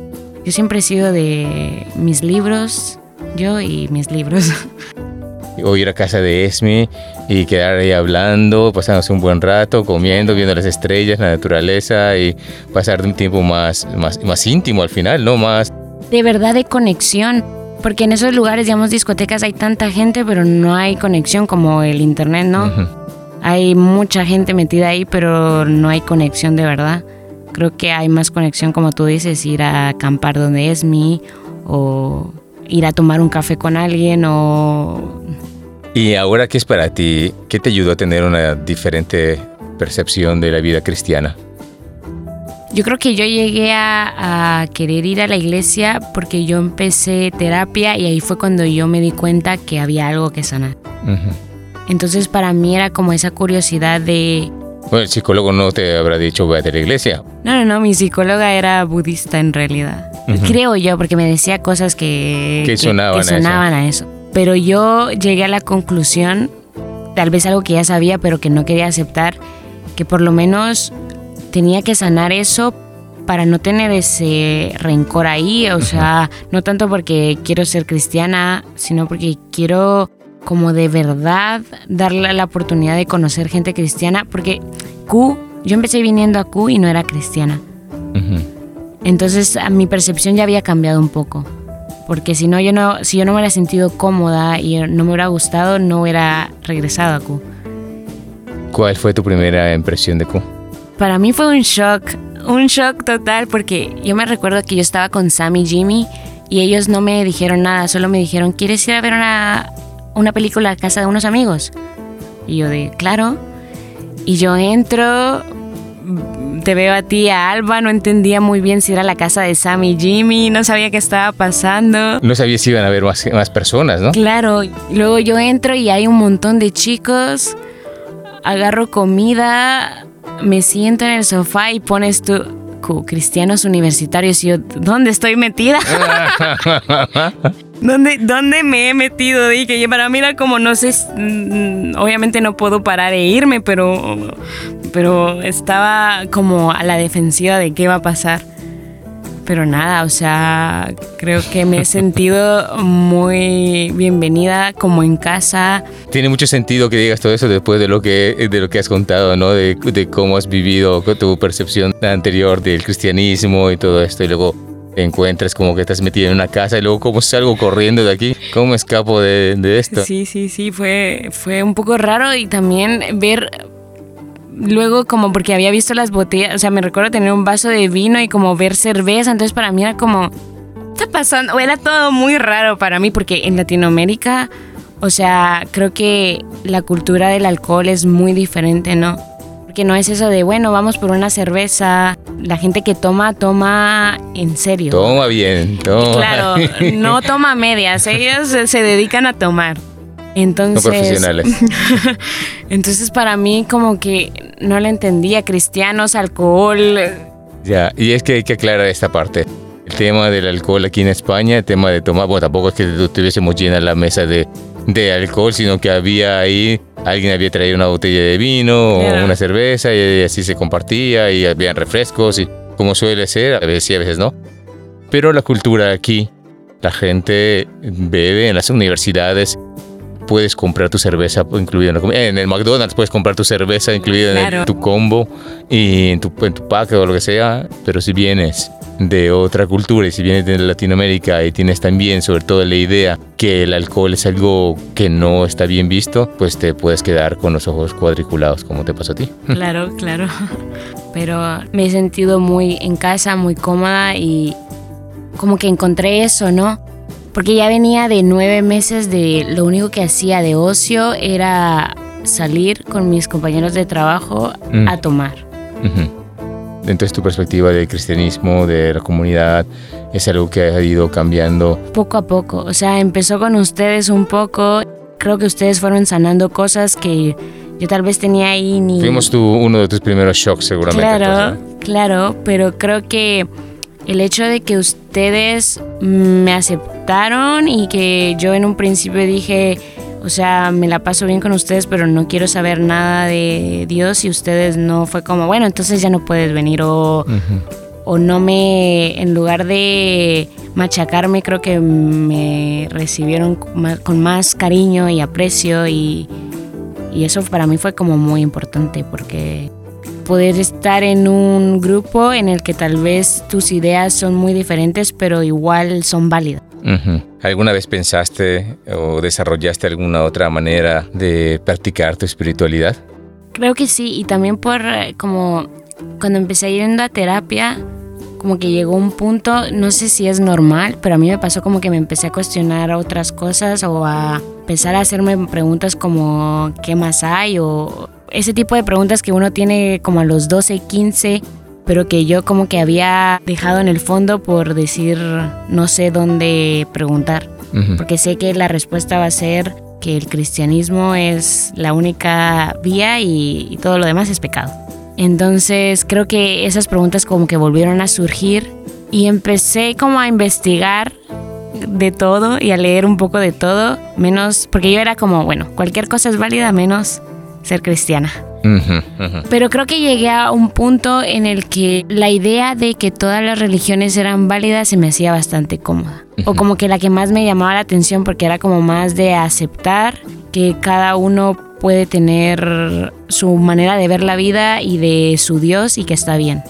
yo siempre he sido de mis libros, yo y mis libros. O ir a casa de Esme y quedar ahí hablando, pasándose un buen rato, comiendo, viendo las estrellas, la naturaleza y pasar un tiempo más, más, más íntimo al final, ¿no? Más... De verdad de conexión. Porque en esos lugares, digamos, discotecas hay tanta gente, pero no hay conexión como el internet, ¿no? hay mucha gente metida ahí, pero no hay conexión de verdad. Creo que hay más conexión, como tú dices, ir a acampar donde es mi o ir a tomar un café con alguien o... ¿Y ahora qué es para ti? ¿Qué te ayudó a tener una diferente percepción de la vida cristiana? Yo creo que yo llegué a, querer ir a la iglesia porque yo empecé terapia y ahí fue cuando yo me di cuenta que había algo que sanar. Entonces para mí era como esa curiosidad de... Bueno, el psicólogo no te habrá dicho vete a la iglesia. No, no, no, mi psicóloga era budista en realidad. Creo yo, porque me decía cosas que, que, sonaban, a, eso. Pero yo llegué a la conclusión, tal vez algo que ya sabía, pero que no quería aceptar, que por lo menos tenía que sanar eso para no tener ese rencor ahí, o sea, no tanto porque quiero ser cristiana, sino porque quiero como de verdad darle la oportunidad de conocer gente cristiana, porque Q, yo empecé viniendo a Q y no era cristiana. Entonces a mi percepción ya había cambiado un poco. Porque si no, yo no, si yo no me hubiera sentido cómoda y no me hubiera gustado, no hubiera regresado a Q. ¿Cuál fue tu primera impresión de Q? Para mí fue un shock, un shock total, porque yo me recuerdo que yo estaba con Sam y Jimmy y ellos no me dijeron nada, solo me dijeron, ¿quieres ir a ver una, una película a casa de unos amigos. Y yo de, claro. Y yo entro, te veo a ti, a Alba, no entendía muy bien si era la casa de Sam y Jimmy, no sabía qué estaba pasando. No sabía si iban a haber más, más personas, ¿no? Claro, luego yo entro y hay un montón de chicos, agarro comida, me siento en el sofá y pones tú cristianos universitarios y yo, ¿dónde estoy metida? ¿Dónde, ¿Dónde me he metido? Dije, para mí era como, no sé, mm, obviamente no puedo parar e irme, pero, pero estaba como a la defensiva de qué va a pasar. Pero nada, o sea, creo que me he sentido muy bienvenida como en casa. Tiene mucho sentido que digas todo eso después de lo que, de lo que has contado, ¿no? De, de cómo has vivido tu percepción anterior del cristianismo y todo esto. Y luego te encuentras como que estás metido en una casa y luego cómo salgo corriendo de aquí, cómo escapo de, de, esto. Sí, sí, sí, fue, fue un poco raro y también ver luego como porque había visto las botellas, o sea, me recuerdo tener un vaso de vino y como ver cerveza, entonces para mí era como, ¿qué está pasando? Era todo muy raro para mí porque en Latinoamérica, o sea, creo que la cultura del alcohol es muy diferente, ¿no? Porque no es eso de, bueno, vamos por una cerveza. La gente que toma, toma en serio. Toma bien, toma. Claro, no toma medias, ellos se dedican a tomar. Entonces, no profesionales. entonces para mí como que no le entendía, cristianos, alcohol. Ya, y es que hay que aclarar esta parte. El tema del alcohol aquí en España, el tema de tomar, bueno, tampoco es que tuviésemos llena la mesa de, de alcohol, sino que había ahí, alguien había traído una botella de vino o una cerveza y así se compartía y habían refrescos y como suele ser, a veces sí, a veces no. Pero la cultura aquí, la gente bebe en las universidades puedes comprar tu cerveza incluida en la comida. En el McDonald's puedes comprar tu cerveza incluida en tu combo y en tu, en tu pack o lo que sea. Pero si vienes de otra cultura y si vienes de Latinoamérica y tienes también sobre todo la idea que el alcohol es algo que no está bien visto, pues te puedes quedar con los ojos cuadriculados como te pasó a ti. Claro, claro. Pero me he sentido muy en casa, muy cómoda y como que encontré eso, ¿no? porque ya venía de nueve meses de lo único que hacía de ocio era salir con mis compañeros de trabajo mm. a tomar. Entonces tu perspectiva del cristianismo, de la comunidad, es algo que ha ido cambiando. Poco a poco, o sea, empezó con ustedes un poco, creo que ustedes fueron sanando cosas que yo tal vez tenía ahí ni... Fuimos tú, uno de tus primeros shocks seguramente. Claro, claro, pero creo que el hecho de que ustedes me aceptaron y que yo en un principio dije, o sea, me la paso bien con ustedes, pero no quiero saber nada de Dios y ustedes no fue como, bueno, entonces ya no puedes venir o, o no me, en lugar de machacarme, creo que me recibieron con más cariño y aprecio y, y eso para mí fue como muy importante porque poder estar en un grupo en el que tal vez tus ideas son muy diferentes, pero igual son válidas. ¿Alguna vez pensaste o desarrollaste alguna otra manera de practicar tu espiritualidad? Creo que sí, y también por eh, como cuando empecé yendo a terapia, como que llegó un punto, no sé si es normal, pero a mí me pasó como que me empecé a cuestionar otras cosas o a empezar a hacerme preguntas como ¿qué más hay? o ese tipo de preguntas que uno tiene como a los 12, 15, pero que yo como que había dejado en el fondo por decir no sé dónde preguntar, porque sé que la respuesta va a ser que el cristianismo es la única vía y todo lo demás es pecado. Entonces creo que esas preguntas como que volvieron a surgir y empecé como a investigar de todo y a leer un poco de todo, menos, porque yo era como, bueno, cualquier cosa es válida menos ser cristiana. Pero creo que llegué a un punto en el que la idea de que todas las religiones eran válidas se me hacía bastante cómoda. O como que la que más me llamaba la atención porque era como más de aceptar que cada uno puede tener su manera de ver la vida y de su Dios y que está bien.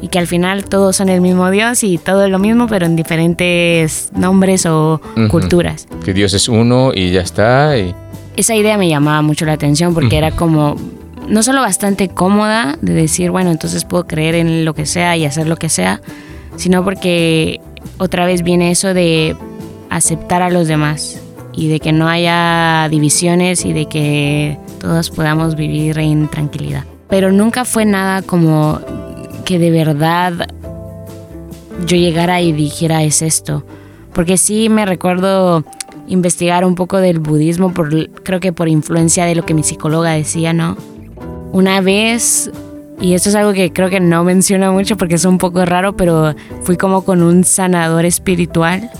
Y que al final todos son el mismo Dios y todo es lo mismo, pero en diferentes nombres o culturas. Que Dios es uno y ya está. Y... Esa idea me llamaba mucho la atención porque era como, no solo bastante cómoda de decir, bueno, entonces puedo creer en lo que sea y hacer lo que sea, sino porque otra vez viene eso de aceptar a los demás y de que no haya divisiones y de que todos podamos vivir en tranquilidad. Pero nunca fue nada como que de verdad yo llegara y dijera es esto. Porque sí me recuerdo investigar un poco del budismo, creo que por influencia de lo que mi psicóloga decía, ¿no? Una vez, y esto es algo que creo que no menciona mucho porque es un poco raro, pero fui como con un sanador espiritual.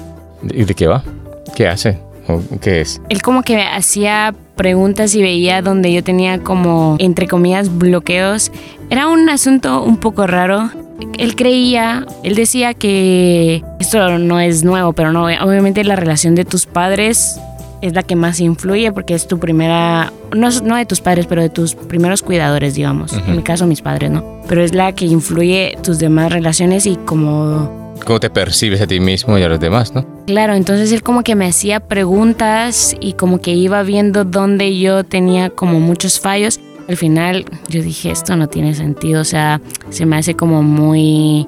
¿Y de qué va? ¿Qué hace? ¿Qué es? Él como que hacía preguntas y veía donde yo tenía como, entre comillas, bloqueos. Era un asunto un poco raro. Él creía, él decía que esto no es nuevo, pero no, obviamente la relación de tus padres es la que más influye porque es tu primera, no, no de tus padres, pero de tus primeros cuidadores, digamos. En mi caso, mis padres, ¿no? Pero es la que influye tus demás relaciones y como cómo te percibes a ti mismo y a los demás, ¿no? Claro, entonces él como que me hacía preguntas y como que iba viendo dónde yo tenía como muchos fallos. Al final yo dije, esto no tiene sentido, o sea, se me hace como muy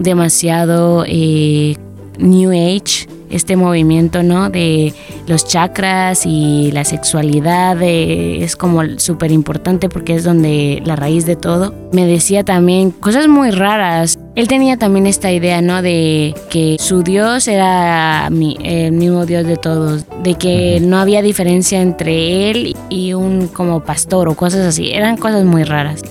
demasiado eh, New Age este movimiento, ¿no? De los chakras y la sexualidad es como súper importante porque es donde la raíz de todo. Me decía también cosas muy raras. Él tenía también esta idea, ¿no? De que su Dios era el mismo Dios de todos, de que no había diferencia entre él y un como pastor o cosas así. Eran cosas muy raras.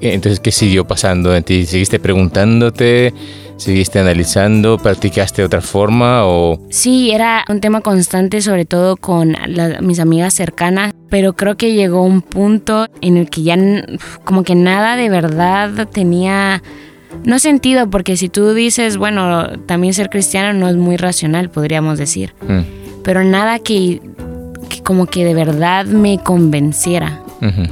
Entonces, ¿qué siguió pasando en ti? ¿Seguiste preguntándote? ¿Seguiste analizando? ¿Practicaste de otra forma o...? Sí, era un tema constante, sobre todo con mis amigas cercanas, pero creo que llegó un punto en el que ya como que nada de verdad tenía... No sentido, porque si tú dices, bueno, también ser cristiano no es muy racional, podríamos decir. Mm. Pero nada que, como que de verdad me convenciera.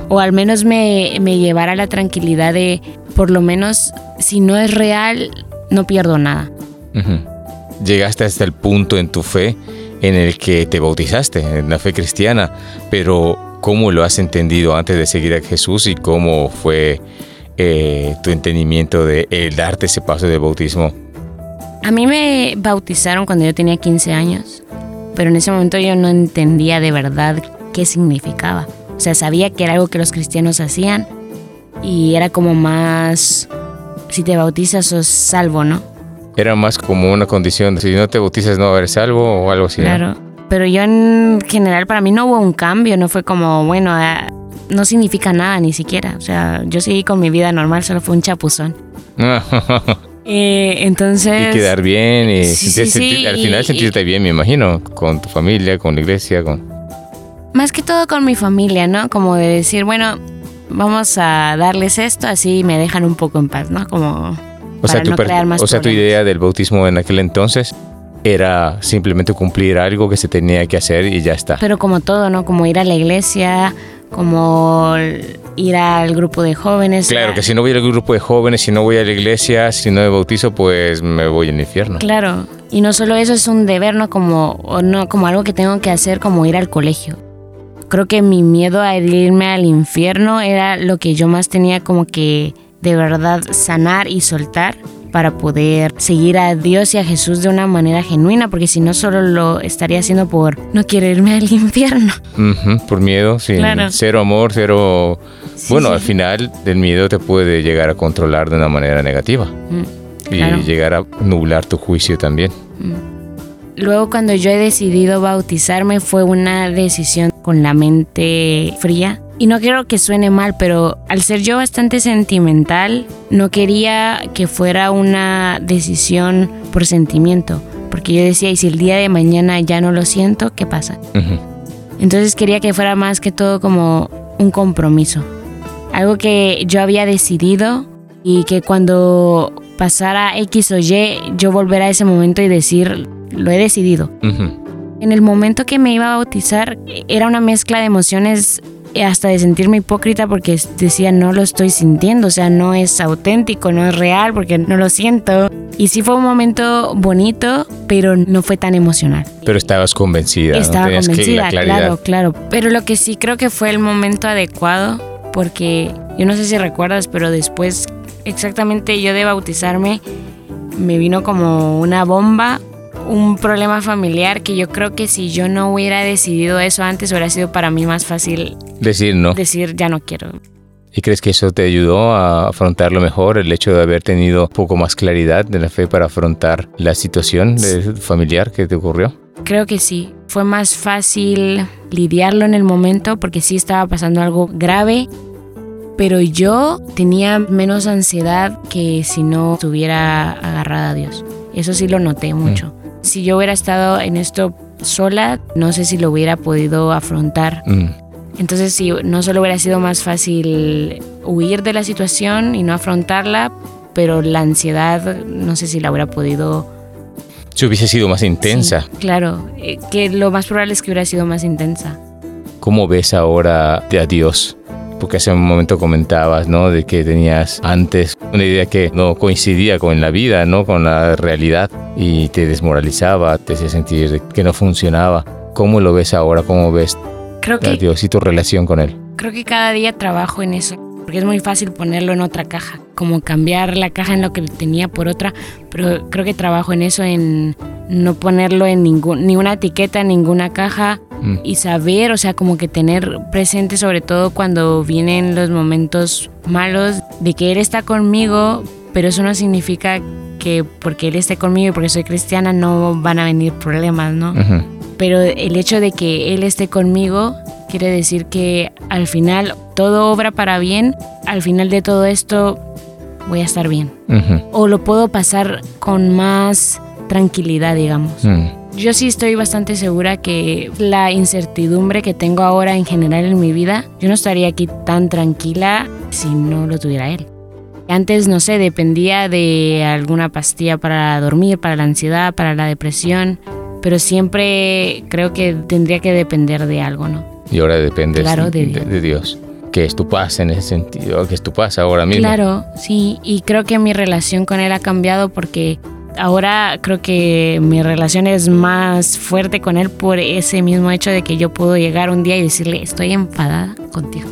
O al menos me, me llevara a la tranquilidad de, por lo menos, si no es real, no pierdo nada. Llegaste hasta el punto en tu fe en el que te bautizaste, en la fe cristiana, pero ¿cómo lo has entendido antes de seguir a Jesús y cómo fue eh, tu entendimiento de darte ese paso de bautismo? A mí me bautizaron cuando yo tenía 15 años, pero en ese momento yo no entendía de verdad qué significaba. O sea, sabía que era algo que los cristianos hacían y era como más si te bautizas sos salvo, ¿no? Era más como una condición, si no te bautizas no eres salvo o algo así. Claro, pero yo en general para mí no hubo un cambio, no fue como, bueno, ah, no significa nada ni siquiera. O sea, yo seguí con mi vida normal, solo fue un chapuzón. Eh, entonces... Y quedar bien y al final sentirte bien, me imagino, con tu familia, con la iglesia, con... Más que todo con mi familia, ¿no? Como de decir, bueno, vamos a darles esto, así me dejan un poco en paz, ¿no? Como o sea, tu, o sea, tu idea del bautismo en aquel entonces era simplemente cumplir algo que se tenía que hacer y ya está. Pero como todo, ¿no? Como ir a la iglesia, como ir al grupo de jóvenes. Claro, que si no voy al grupo de jóvenes, si no voy a la iglesia, si no me bautizo, pues me voy al infierno. Claro, y no solo eso es un deber, ¿no? Como, o no, como algo que tengo que hacer, como ir al colegio creo que mi miedo a irme al infierno era lo que yo más tenía como que de verdad sanar y soltar para poder seguir a Dios y a Jesús de una manera genuina, porque si no solo lo estaría haciendo por no quiero irme al infierno. por miedo, sí. Cero amor, cero... bueno, al final del miedo te puede llegar a controlar de una manera negativa mm, y llegar a nublar tu juicio también. Mm. Luego cuando yo he decidido bautizarme fue una decisión con la mente fría. Y no quiero que suene mal, pero al ser yo bastante sentimental, no quería que fuera una decisión por sentimiento. Porque yo decía, y si el día de mañana ya no lo siento, ¿qué pasa? Entonces quería que fuera más que todo como un compromiso. Algo que yo había decidido y que cuando pasara X o Y, yo volver a ese momento y decir, lo he decidido. En el momento que me iba a bautizar, era una mezcla de emociones eh, hasta de sentirme hipócrita porque decía no lo estoy sintiendo, o sea, no es auténtico, no es real porque no lo siento. Y sí fue un momento bonito, pero no fue tan emocional. Pero estabas convencida. Estaba convencida, claro, claro. Pero lo que sí creo que fue el momento adecuado, porque yo no sé si recuerdas, pero después, exactamente yo de bautizarme, me vino como una bomba un problema familiar que yo creo que si yo no hubiera decidido eso antes hubiera sido para mí más fácil decir no. Decir ya no quiero. ¿Y crees que eso te ayudó a afrontarlo mejor, el hecho de haber tenido un poco más claridad de la fe para afrontar la situación familiar que te ocurrió? Creo que sí. Fue más fácil lidiarlo en el momento porque sí estaba pasando algo grave, pero yo tenía menos ansiedad que si no estuviera agarrada a Dios. Eso sí lo noté mucho. Mm. Si yo hubiera estado en esto sola, no sé si lo hubiera podido afrontar. Mm. Entonces, si no solo hubiera sido más fácil huir de la situación y no afrontarla, pero la ansiedad, no sé si la hubiera podido... Si hubiese sido más intensa. claro, eh, que lo más probable es que hubiera sido más intensa. ¿Cómo ves ahora de a Dios? Porque hace un momento comentabas, ¿no? De que tenías antes una idea que no coincidía con la vida, ¿no? Con la realidad y te desmoralizaba, te hacía sentir que no funcionaba. ¿Cómo lo ves ahora? ¿Cómo ves creo que, a Dios y tu relación con Él? Creo que cada día trabajo en eso, porque es muy fácil ponerlo en otra caja, como cambiar la caja en lo que tenía por otra, pero creo que trabajo en eso, en no ponerlo en ningún, ni una etiqueta, en ninguna caja, Mm. y saber, o sea, como que tener presente sobre todo cuando vienen los momentos malos de que Él está conmigo, pero eso no significa que porque Él esté conmigo y porque soy cristiana no van a venir problemas, ¿no? Pero el hecho de que Él esté conmigo quiere decir que al final todo obra para bien, al final de todo esto voy a estar bien. O lo puedo pasar con más tranquilidad, digamos. Mm. Yo sí estoy bastante segura que la incertidumbre que tengo ahora en general en mi vida, yo no estaría aquí tan tranquila si no lo tuviera él. Antes, no sé, dependía de alguna pastilla para dormir, para la ansiedad, para la depresión, pero siempre creo que tendría que depender de algo, ¿no? Y ahora depende de, Dios. Que es tu paz en ese sentido, que es tu paz ahora mismo. Claro, sí, y creo que mi relación con él ha cambiado porque ahora creo que mi relación es más fuerte con él por ese mismo hecho de que yo puedo llegar un día y decirle, estoy enfadada contigo.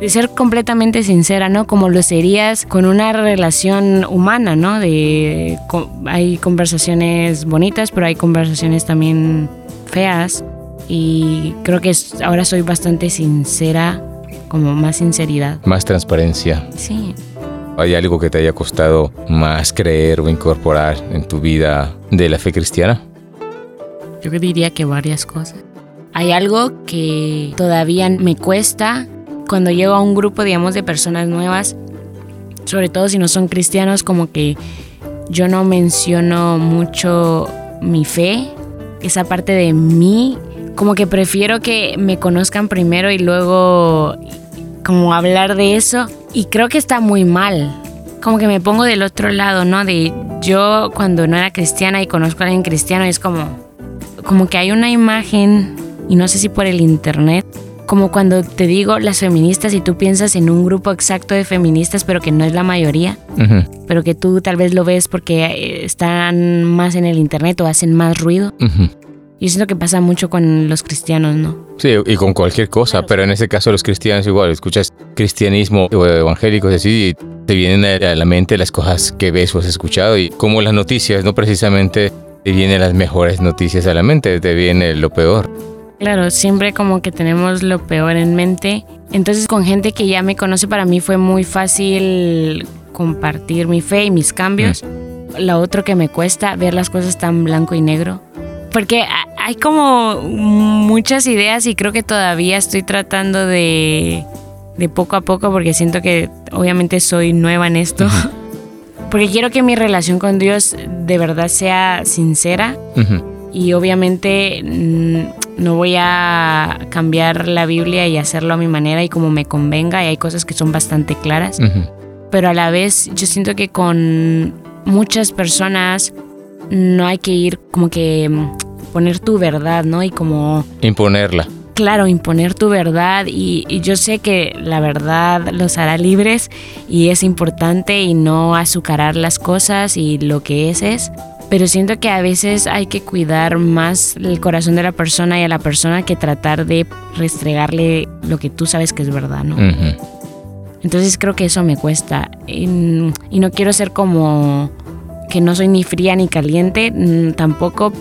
De ser completamente sincera, ¿no? Como lo serías con una relación humana, ¿no? De, hay conversaciones bonitas, pero hay conversaciones también feas. Y creo que ahora soy bastante sincera, como más sinceridad. Más transparencia. Sí. ¿Hay algo que te haya costado más creer o incorporar en tu vida de la fe cristiana? Yo diría que varias cosas. Hay algo que todavía me cuesta cuando llego a un grupo, digamos, de personas nuevas, sobre todo si no son cristianos, como que yo no menciono mucho mi fe, esa parte de mí, como que prefiero que me conozcan primero y luego como hablar de eso y creo que está muy mal. Como que me pongo del otro lado, ¿no? De yo cuando no era cristiana y conozco a alguien cristiano es como, como que hay una imagen, y no sé si por el internet, como cuando te digo las feministas y tú piensas en un grupo exacto de feministas, pero que no es la mayoría, pero que tú tal vez lo ves porque eh, están más en el internet o hacen más ruido. Y siento que pasa mucho con los cristianos, ¿no? Sí, y con cualquier cosa, pero en este caso los cristianos igual, escuchas cristianismo o evangélicos así y te vienen a la mente las cosas que ves o has escuchado y como las noticias, no precisamente te vienen las mejores noticias a la mente, te viene lo peor. Claro, siempre como que tenemos lo peor en mente. Entonces con gente que ya me conoce para mí fue muy fácil compartir mi fe y mis cambios. Mm. Lo otro que me cuesta ver las cosas tan blanco y negro porque hay como muchas ideas y creo que todavía estoy tratando de, de poco a poco porque siento que obviamente soy nueva en esto. Porque quiero que mi relación con Dios de verdad sea sincera. Y obviamente mm, no voy a cambiar la Biblia y hacerlo a mi manera y como me convenga. Y hay cosas que son bastante claras. Pero a la vez yo siento que con muchas personas no hay que ir como que mm, poner tu verdad, ¿no? Y como... Imponerla. Claro, imponer tu verdad y, yo sé que la verdad los hará libres y es importante y no azucarar las cosas y lo que es es, pero siento que a veces hay que cuidar más el corazón de la persona y a la persona que tratar de restregarle lo que tú sabes que es verdad, ¿no? Entonces creo que eso me cuesta y no quiero ser como que no soy ni fría ni caliente, mm, tampoco,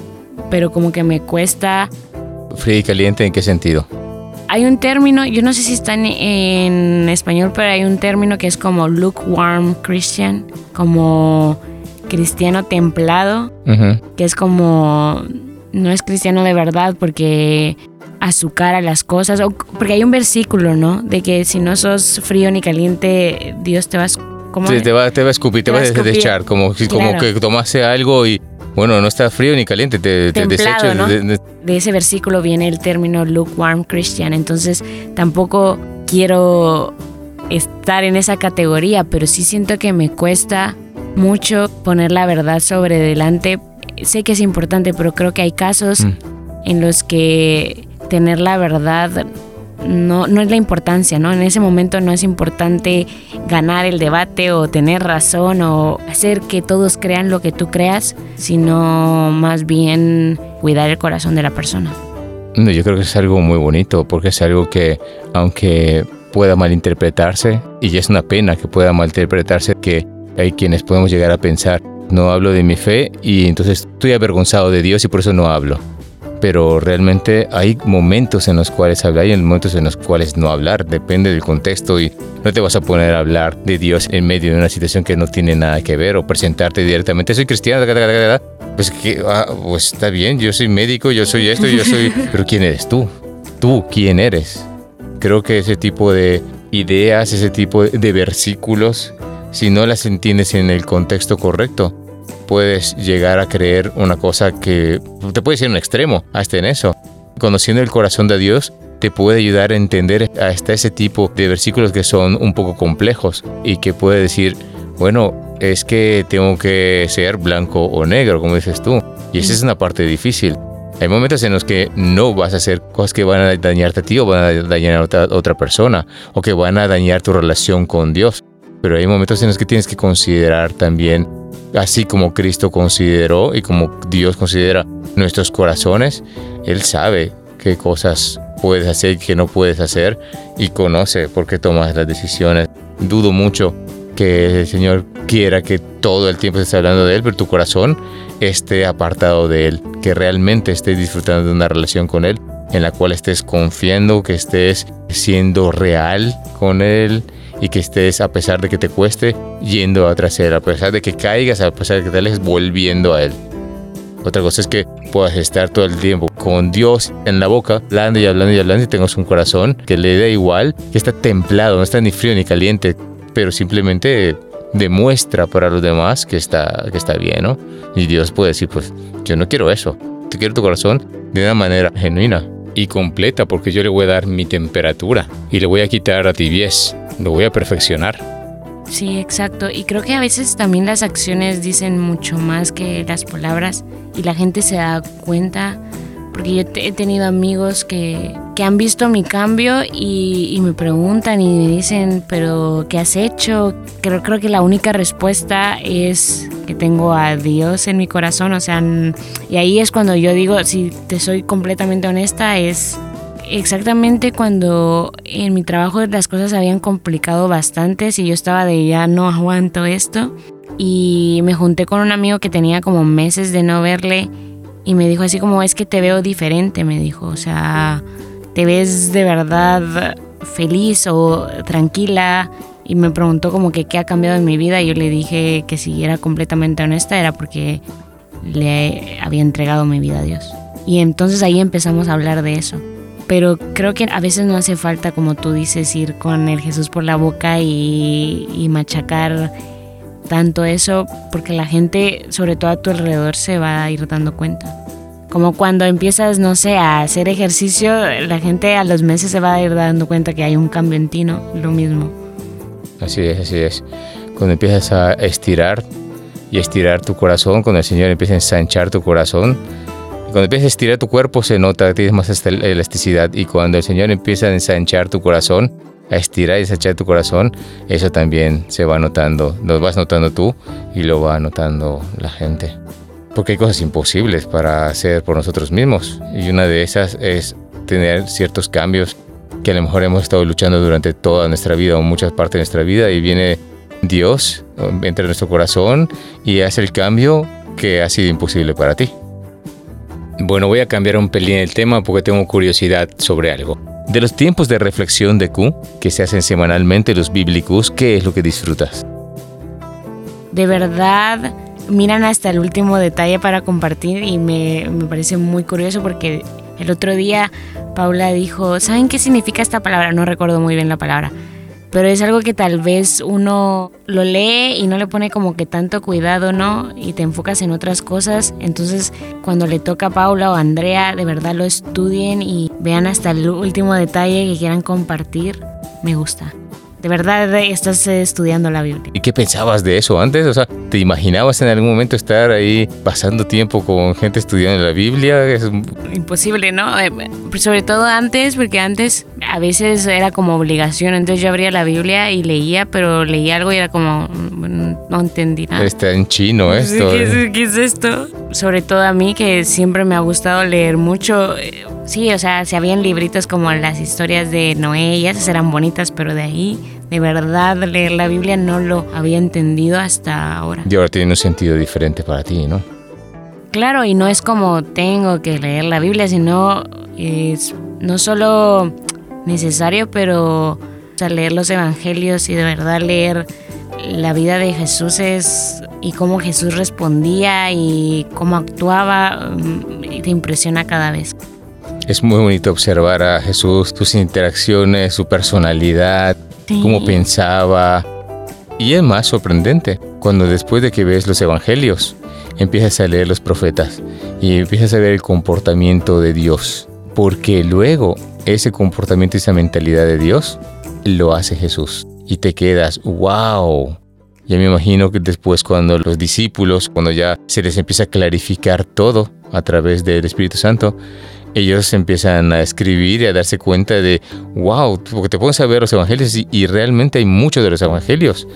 pero como que me cuesta... ¿Fría y caliente en qué sentido? Hay un término, yo no sé si está en, español, pero hay un término que es como lukewarm Christian, como cristiano templado, que es como no es cristiano de verdad porque azucara las cosas, o, porque hay un versículo, ¿no? De que si no sos frío ni caliente, Dios te va a te, va, te va a escupir, te, va a desechar, como, como que tomase algo y, bueno, no está frío ni caliente, te, te desecha. De, ese versículo viene el término lukewarm Christian, entonces tampoco quiero estar en esa categoría, pero sí siento que me cuesta mucho poner la verdad sobre delante. Sé que es importante, pero creo que hay casos mm. en los que tener la verdad no, no es la importancia, ¿no? En ese momento no es importante ganar el debate o tener razón o hacer que todos crean lo que tú creas, sino más bien cuidar el corazón de la persona. Yo creo que es algo muy bonito porque es algo que, aunque pueda malinterpretarse, y es una pena que pueda malinterpretarse, que hay quienes podemos llegar a pensar, no hablo de mi fe y entonces estoy avergonzado de Dios y por eso no hablo pero realmente hay momentos en los cuales hablar y momentos en los cuales no hablar, depende del contexto y no te vas a poner a hablar de Dios en medio de una situación que no tiene nada que ver o presentarte directamente, soy cristiano, pues, que, ah, pues está bien, yo soy médico, yo soy esto, yo soy, pero ¿quién eres tú? ¿Tú quién eres? Creo que ese tipo de ideas, ese tipo de versículos, si no las entiendes en el contexto correcto, puedes llegar a creer una cosa que te puede ser un extremo hasta en eso. Conociendo el corazón de Dios te puede ayudar a entender hasta ese tipo de versículos que son un poco complejos y que puede decir, bueno, es que tengo que ser blanco o negro, como dices tú. Y esa es una parte difícil. Hay momentos en los que no vas a hacer cosas que van a dañarte a ti o van a dañar a otra, otra persona o que van a dañar tu relación con Dios. Pero hay momentos en los que tienes que considerar también así como Cristo consideró y como Dios considera nuestros corazones, Él sabe qué cosas puedes hacer y qué no puedes hacer y conoce por qué tomas las decisiones. Dudo mucho que el Señor quiera que todo el tiempo estés hablando de Él, pero tu corazón esté apartado de Él, que realmente estés disfrutando de una relación con Él, en la cual estés confiando, que estés siendo real con Él y que estés, a pesar de que te cueste, yendo atrás de a pesar de que caigas, a pesar de que te alejes, volviendo a Él. Otra cosa es que puedas estar todo el tiempo con Dios en la boca, hablando y hablando y hablando y tengas un corazón que le da igual, que está templado, no está ni frío ni caliente, pero simplemente demuestra para los demás que está, que está bien, ¿no? Y Dios puede decir, pues yo no quiero eso, te quiero tu corazón de una manera genuina y completa porque yo le voy a dar mi temperatura y le voy a quitar la tibieza lo voy a perfeccionar. Sí, exacto. Y creo que a veces también las acciones dicen mucho más que las palabras y la gente se da cuenta. Porque yo he tenido amigos que, que han visto mi cambio y, y, me preguntan y me dicen, pero ¿qué has hecho? Creo, creo que la única respuesta es que tengo a Dios en mi corazón, o sea, y ahí es cuando yo digo, si te soy completamente honesta, es exactamente cuando en mi trabajo las cosas habían complicado bastante y yo estaba de ya no aguanto esto y me junté con un amigo que tenía como meses de no verle y me dijo así como es que te veo diferente, me dijo, o sea, te ves de verdad feliz o tranquila y me preguntó como que qué ha cambiado en mi vida y yo le dije que si era completamente honesta era porque le había entregado mi vida a Dios. Y entonces ahí empezamos a hablar de eso. Pero creo que a veces no hace falta, como tú dices, ir con el Jesús por la boca y, y machacar tanto eso, porque la gente, sobre todo a tu alrededor, se va a ir dando cuenta. Como cuando empiezas, no sé, a hacer ejercicio, la gente a los meses se va a ir dando cuenta que hay un cambio en ti, ¿no? Lo mismo. Así es, así es. Cuando empiezas a estirar y estirar tu corazón, cuando el Señor empieza a ensanchar tu corazón, cuando empiezas a estirar tu cuerpo se nota tienes más elasticidad y cuando el Señor empieza a ensanchar tu corazón, a estirar y ensanchar tu corazón, eso también se va notando, lo vas notando tú y lo va notando la gente. Porque hay cosas imposibles para hacer por nosotros mismos y una de esas es tener ciertos cambios que a lo mejor hemos estado luchando durante toda nuestra vida o muchas partes de nuestra vida y viene Dios, entra en nuestro corazón y hace el cambio que ha sido imposible para ti. Bueno, voy a cambiar un pelín el tema porque tengo curiosidad sobre algo. De los tiempos de reflexión de Q que se hacen semanalmente los bíblicos, ¿qué es lo que disfrutas? De verdad, miran hasta el último detalle para compartir y me, me parece muy curioso porque el otro día Paula dijo, ¿saben qué significa esta palabra? No recuerdo muy bien la palabra, pero es algo que tal vez uno lo lee y no le pone como que tanto cuidado, ¿no? Y te enfocas en otras cosas. Entonces, cuando le toca a Paula o a Andrea, de verdad lo estudien y vean hasta el último detalle que quieran compartir. Me gusta de verdad estás estudiando la Biblia. ¿Y qué pensabas de eso antes? O sea, ¿te imaginabas en algún momento estar ahí pasando tiempo con gente estudiando la Biblia? Es imposible, ¿no? Eh, sobre todo antes, porque antes a veces era como obligación, entonces yo abría la Biblia y leía, pero leía algo y era como, mm, no entendí nada. Está en chino esto. ¿Qué es, eh. ¿Qué es esto? Sobre todo a mí que siempre me ha gustado leer mucho. Eh, sí, o sea, se habían libritos como las historias de Noé y esas eran bonitas, pero de ahí de verdad leer la Biblia no lo había entendido hasta ahora. Y ahora tiene un sentido diferente para ti, ¿no? Claro, y no es como tengo que leer la Biblia, sino es no solo necesario, pero leer los evangelios y de verdad leer la vida de Jesús es y cómo Jesús respondía y cómo actuaba, mm, te impresiona cada vez. Es muy bonito observar a Jesús, sus interacciones, su personalidad, cómo pensaba. Y es más sorprendente cuando después de que ves los evangelios, empiezas a leer los profetas y empiezas a ver el comportamiento de Dios. Porque luego ese comportamiento y esa mentalidad de Dios lo hace Jesús. Y te quedas, wow. Ya me imagino que después cuando los discípulos, cuando ya se les empieza a clarificar todo a través del Espíritu Santo, ellos empiezan a escribir y a darse cuenta de, wow, porque te pones a ver los evangelios y, realmente hay muchos de los evangelios,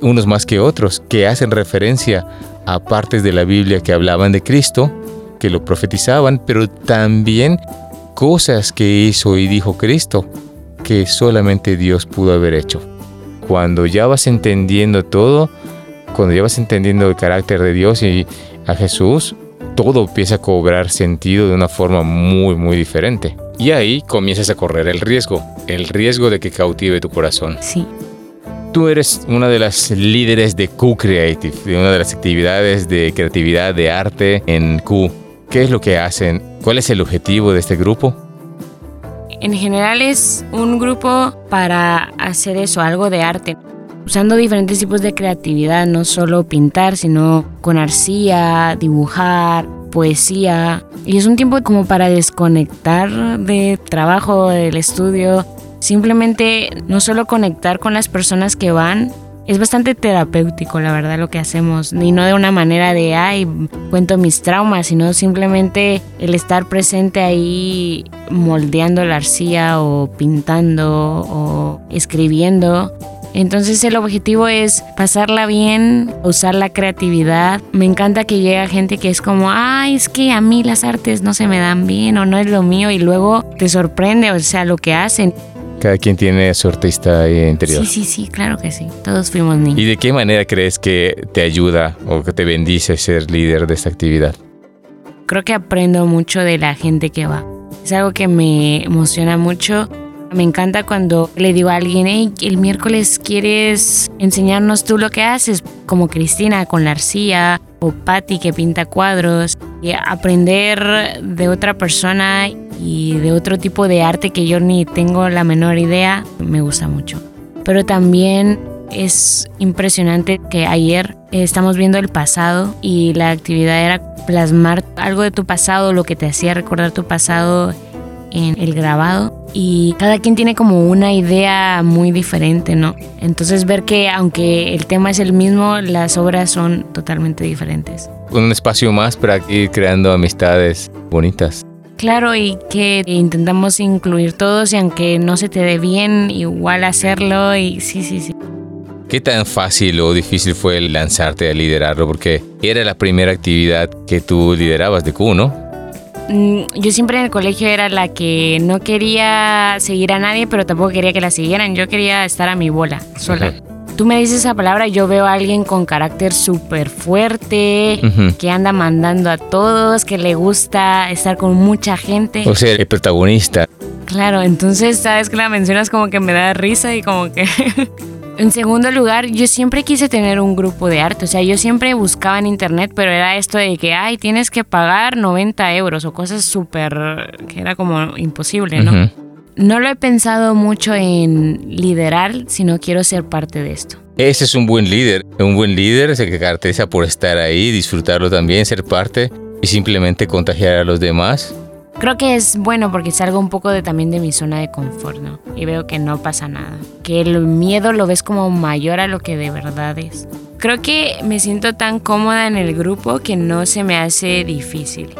unos más que otros, que hacen referencia a partes de la Biblia que hablaban de Cristo, que lo profetizaban, pero también cosas que hizo y dijo Cristo que solamente Dios pudo haber hecho. Cuando ya vas entendiendo todo, cuando ya vas entendiendo el carácter de Dios y a Jesús, todo empieza a cobrar sentido de una forma muy, muy diferente. Y ahí comienzas a correr el riesgo, el riesgo de que cautive tu corazón. Sí. Tú eres una de las líderes de Q Creative, de una de las actividades de creatividad, de arte en Q. ¿Qué es lo que hacen? ¿Cuál es el objetivo de este grupo? En general es un grupo para hacer eso, algo de arte usando diferentes tipos de creatividad, no solo pintar, sino con arcilla, dibujar, poesía. Y es un tiempo como para desconectar de trabajo, del estudio, simplemente no solo conectar con las personas que van, es bastante terapéutico, la verdad, lo que hacemos. Y no de una manera de, ay, cuento mis traumas, sino simplemente el estar presente ahí moldeando la arcilla o pintando o escribiendo Entonces el objetivo es pasarla bien, usar la creatividad. Me encanta que llega gente que es como, ay, es que a mí las artes no se me dan bien o no es lo mío y luego te sorprende, o sea, lo que hacen. Cada quien tiene su artista interior. Sí, sí, sí, claro que sí. Todos fuimos niños. ¿Y de qué manera crees que te ayuda o que te bendice ser líder de esta actividad? Creo que aprendo mucho de la gente que va. Es algo que me emociona mucho. Me encanta cuando le digo a alguien, el miércoles quieres enseñarnos tú lo que haces, como Cristina con la arcilla o Patty que pinta cuadros, y aprender de otra persona y de otro tipo de arte que yo ni tengo la menor idea, me gusta mucho. Pero también es impresionante que ayer estamos viendo el pasado y la actividad era plasmar algo de tu pasado, lo que te hacía recordar tu pasado en el grabado y cada quien tiene como una idea muy diferente, ¿no? Entonces ver que aunque el tema es el mismo, las obras son totalmente diferentes. Un espacio más para ir creando amistades bonitas. Claro, y que intentamos incluir todos y aunque no se te dé bien, igual hacerlo y sí, sí, sí. ¿Qué tan fácil o difícil fue lanzarte a liderarlo? Porque era la primera actividad que tú liderabas de Q, ¿no? Mm, yo siempre en el colegio era la que no quería seguir a nadie, pero tampoco quería que la siguieran. Yo quería estar a mi bola, sola tú me dices esa palabra, yo veo a alguien con carácter súper fuerte, que anda mandando a todos, que le gusta estar con mucha gente. O sea, el protagonista. Claro, entonces, sabes que la mencionas como que me da risa y como que... En segundo lugar, yo siempre quise tener un grupo de arte, o sea, yo siempre buscaba en internet, pero era esto de que, ay, tienes que pagar 90 euros o cosas súper, que era como imposible, ¿no? no lo he pensado mucho en liderar, sino quiero ser parte de esto. Ese es un buen líder. Un buen líder se caracteriza por estar ahí, disfrutarlo también, ser parte y simplemente contagiar a los demás. Creo que es bueno porque salgo un poco de, también de mi zona de confort, ¿no? Y veo que no pasa nada. Que el miedo lo ves como mayor a lo que de verdad es. Creo que me siento tan cómoda en el grupo que no se me hace difícil.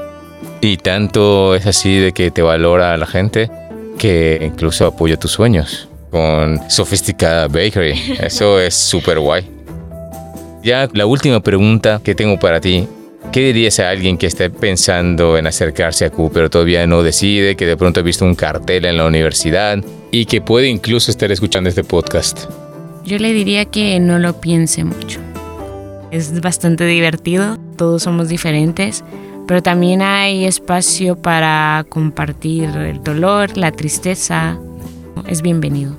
Y tanto es así de que te valora la gente que incluso apoya tus sueños con Sofisticada Bakery. Eso es súper guay. Ya la última pregunta que tengo para ti. ¿Qué dirías a alguien que esté pensando en acercarse a Q, pero todavía no decide, que de pronto ha visto un cartel en la universidad y que puede incluso estar escuchando este podcast? Yo le diría que no lo piense mucho. Es bastante divertido, todos somos diferentes pero también hay espacio para compartir el dolor, la tristeza. Es bienvenido.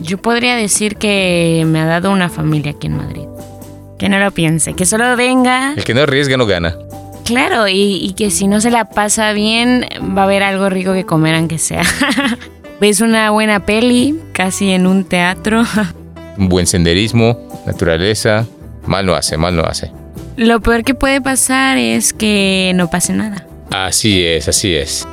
Yo podría decir que me ha dado una familia aquí en Madrid. Que no lo piense, que solo venga. El que no arriesga no gana. Claro, y, que si no se la pasa bien, va a haber algo rico que comer, aunque sea. Ves una buena peli, casi en un teatro. un buen senderismo, naturaleza. Mal no hace, mal no hace. Lo peor que puede pasar es que no pase nada. Así es, así es.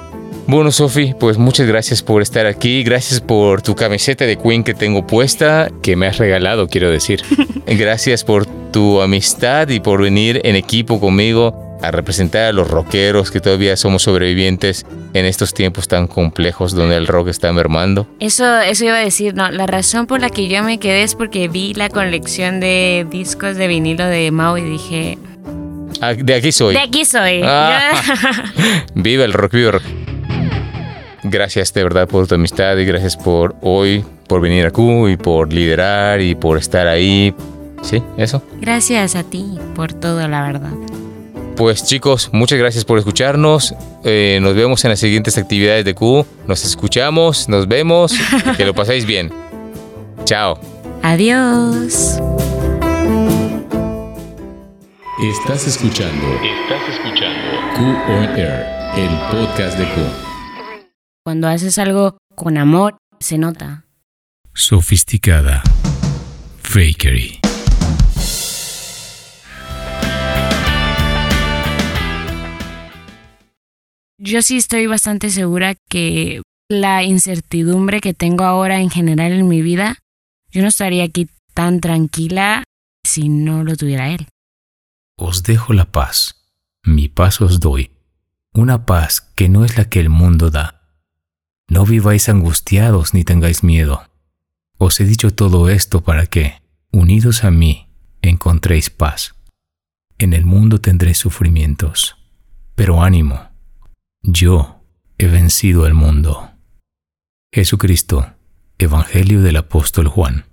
Bueno, Sofi, pues muchas gracias por estar aquí. Gracias por tu camiseta de Queen que tengo puesta, que me has regalado, quiero decir. gracias por tu amistad y por venir en equipo conmigo a representar a los rockeros que todavía somos sobrevivientes en estos tiempos tan complejos donde el rock está mermando. Eso, eso iba a decir, no, la razón por la que yo me quedé es porque vi la colección de discos de vinilo de Mao y dije... Ah, de aquí soy. De aquí soy. Ah. viva el rock, viva el rock. Gracias de verdad por tu amistad y gracias por hoy, por venir a Q y por liderar y por estar ahí. Sí, eso. Gracias a ti por todo, la verdad. Pues chicos, muchas gracias por escucharnos. Eh, nos vemos en las siguientes actividades de Q. Nos escuchamos, nos vemos. que lo paséis bien. Chao. Adiós. Estás escuchando. Estás escuchando. Q on Air, el podcast de Q. Cuando haces algo con amor, se nota. Sofisticada. Fakery. Yo sí estoy bastante segura que la incertidumbre que tengo ahora en general en mi vida, yo no estaría aquí tan tranquila si no lo tuviera él. Os dejo la paz, mi paz os doy, una paz que no es la que el mundo da. No viváis angustiados ni tengáis miedo. Os he dicho todo esto para que, unidos a mí, encontréis paz. En el mundo tendréis sufrimientos, pero ánimo, yo he vencido al mundo. Jesucristo, Evangelio del Apóstol Juan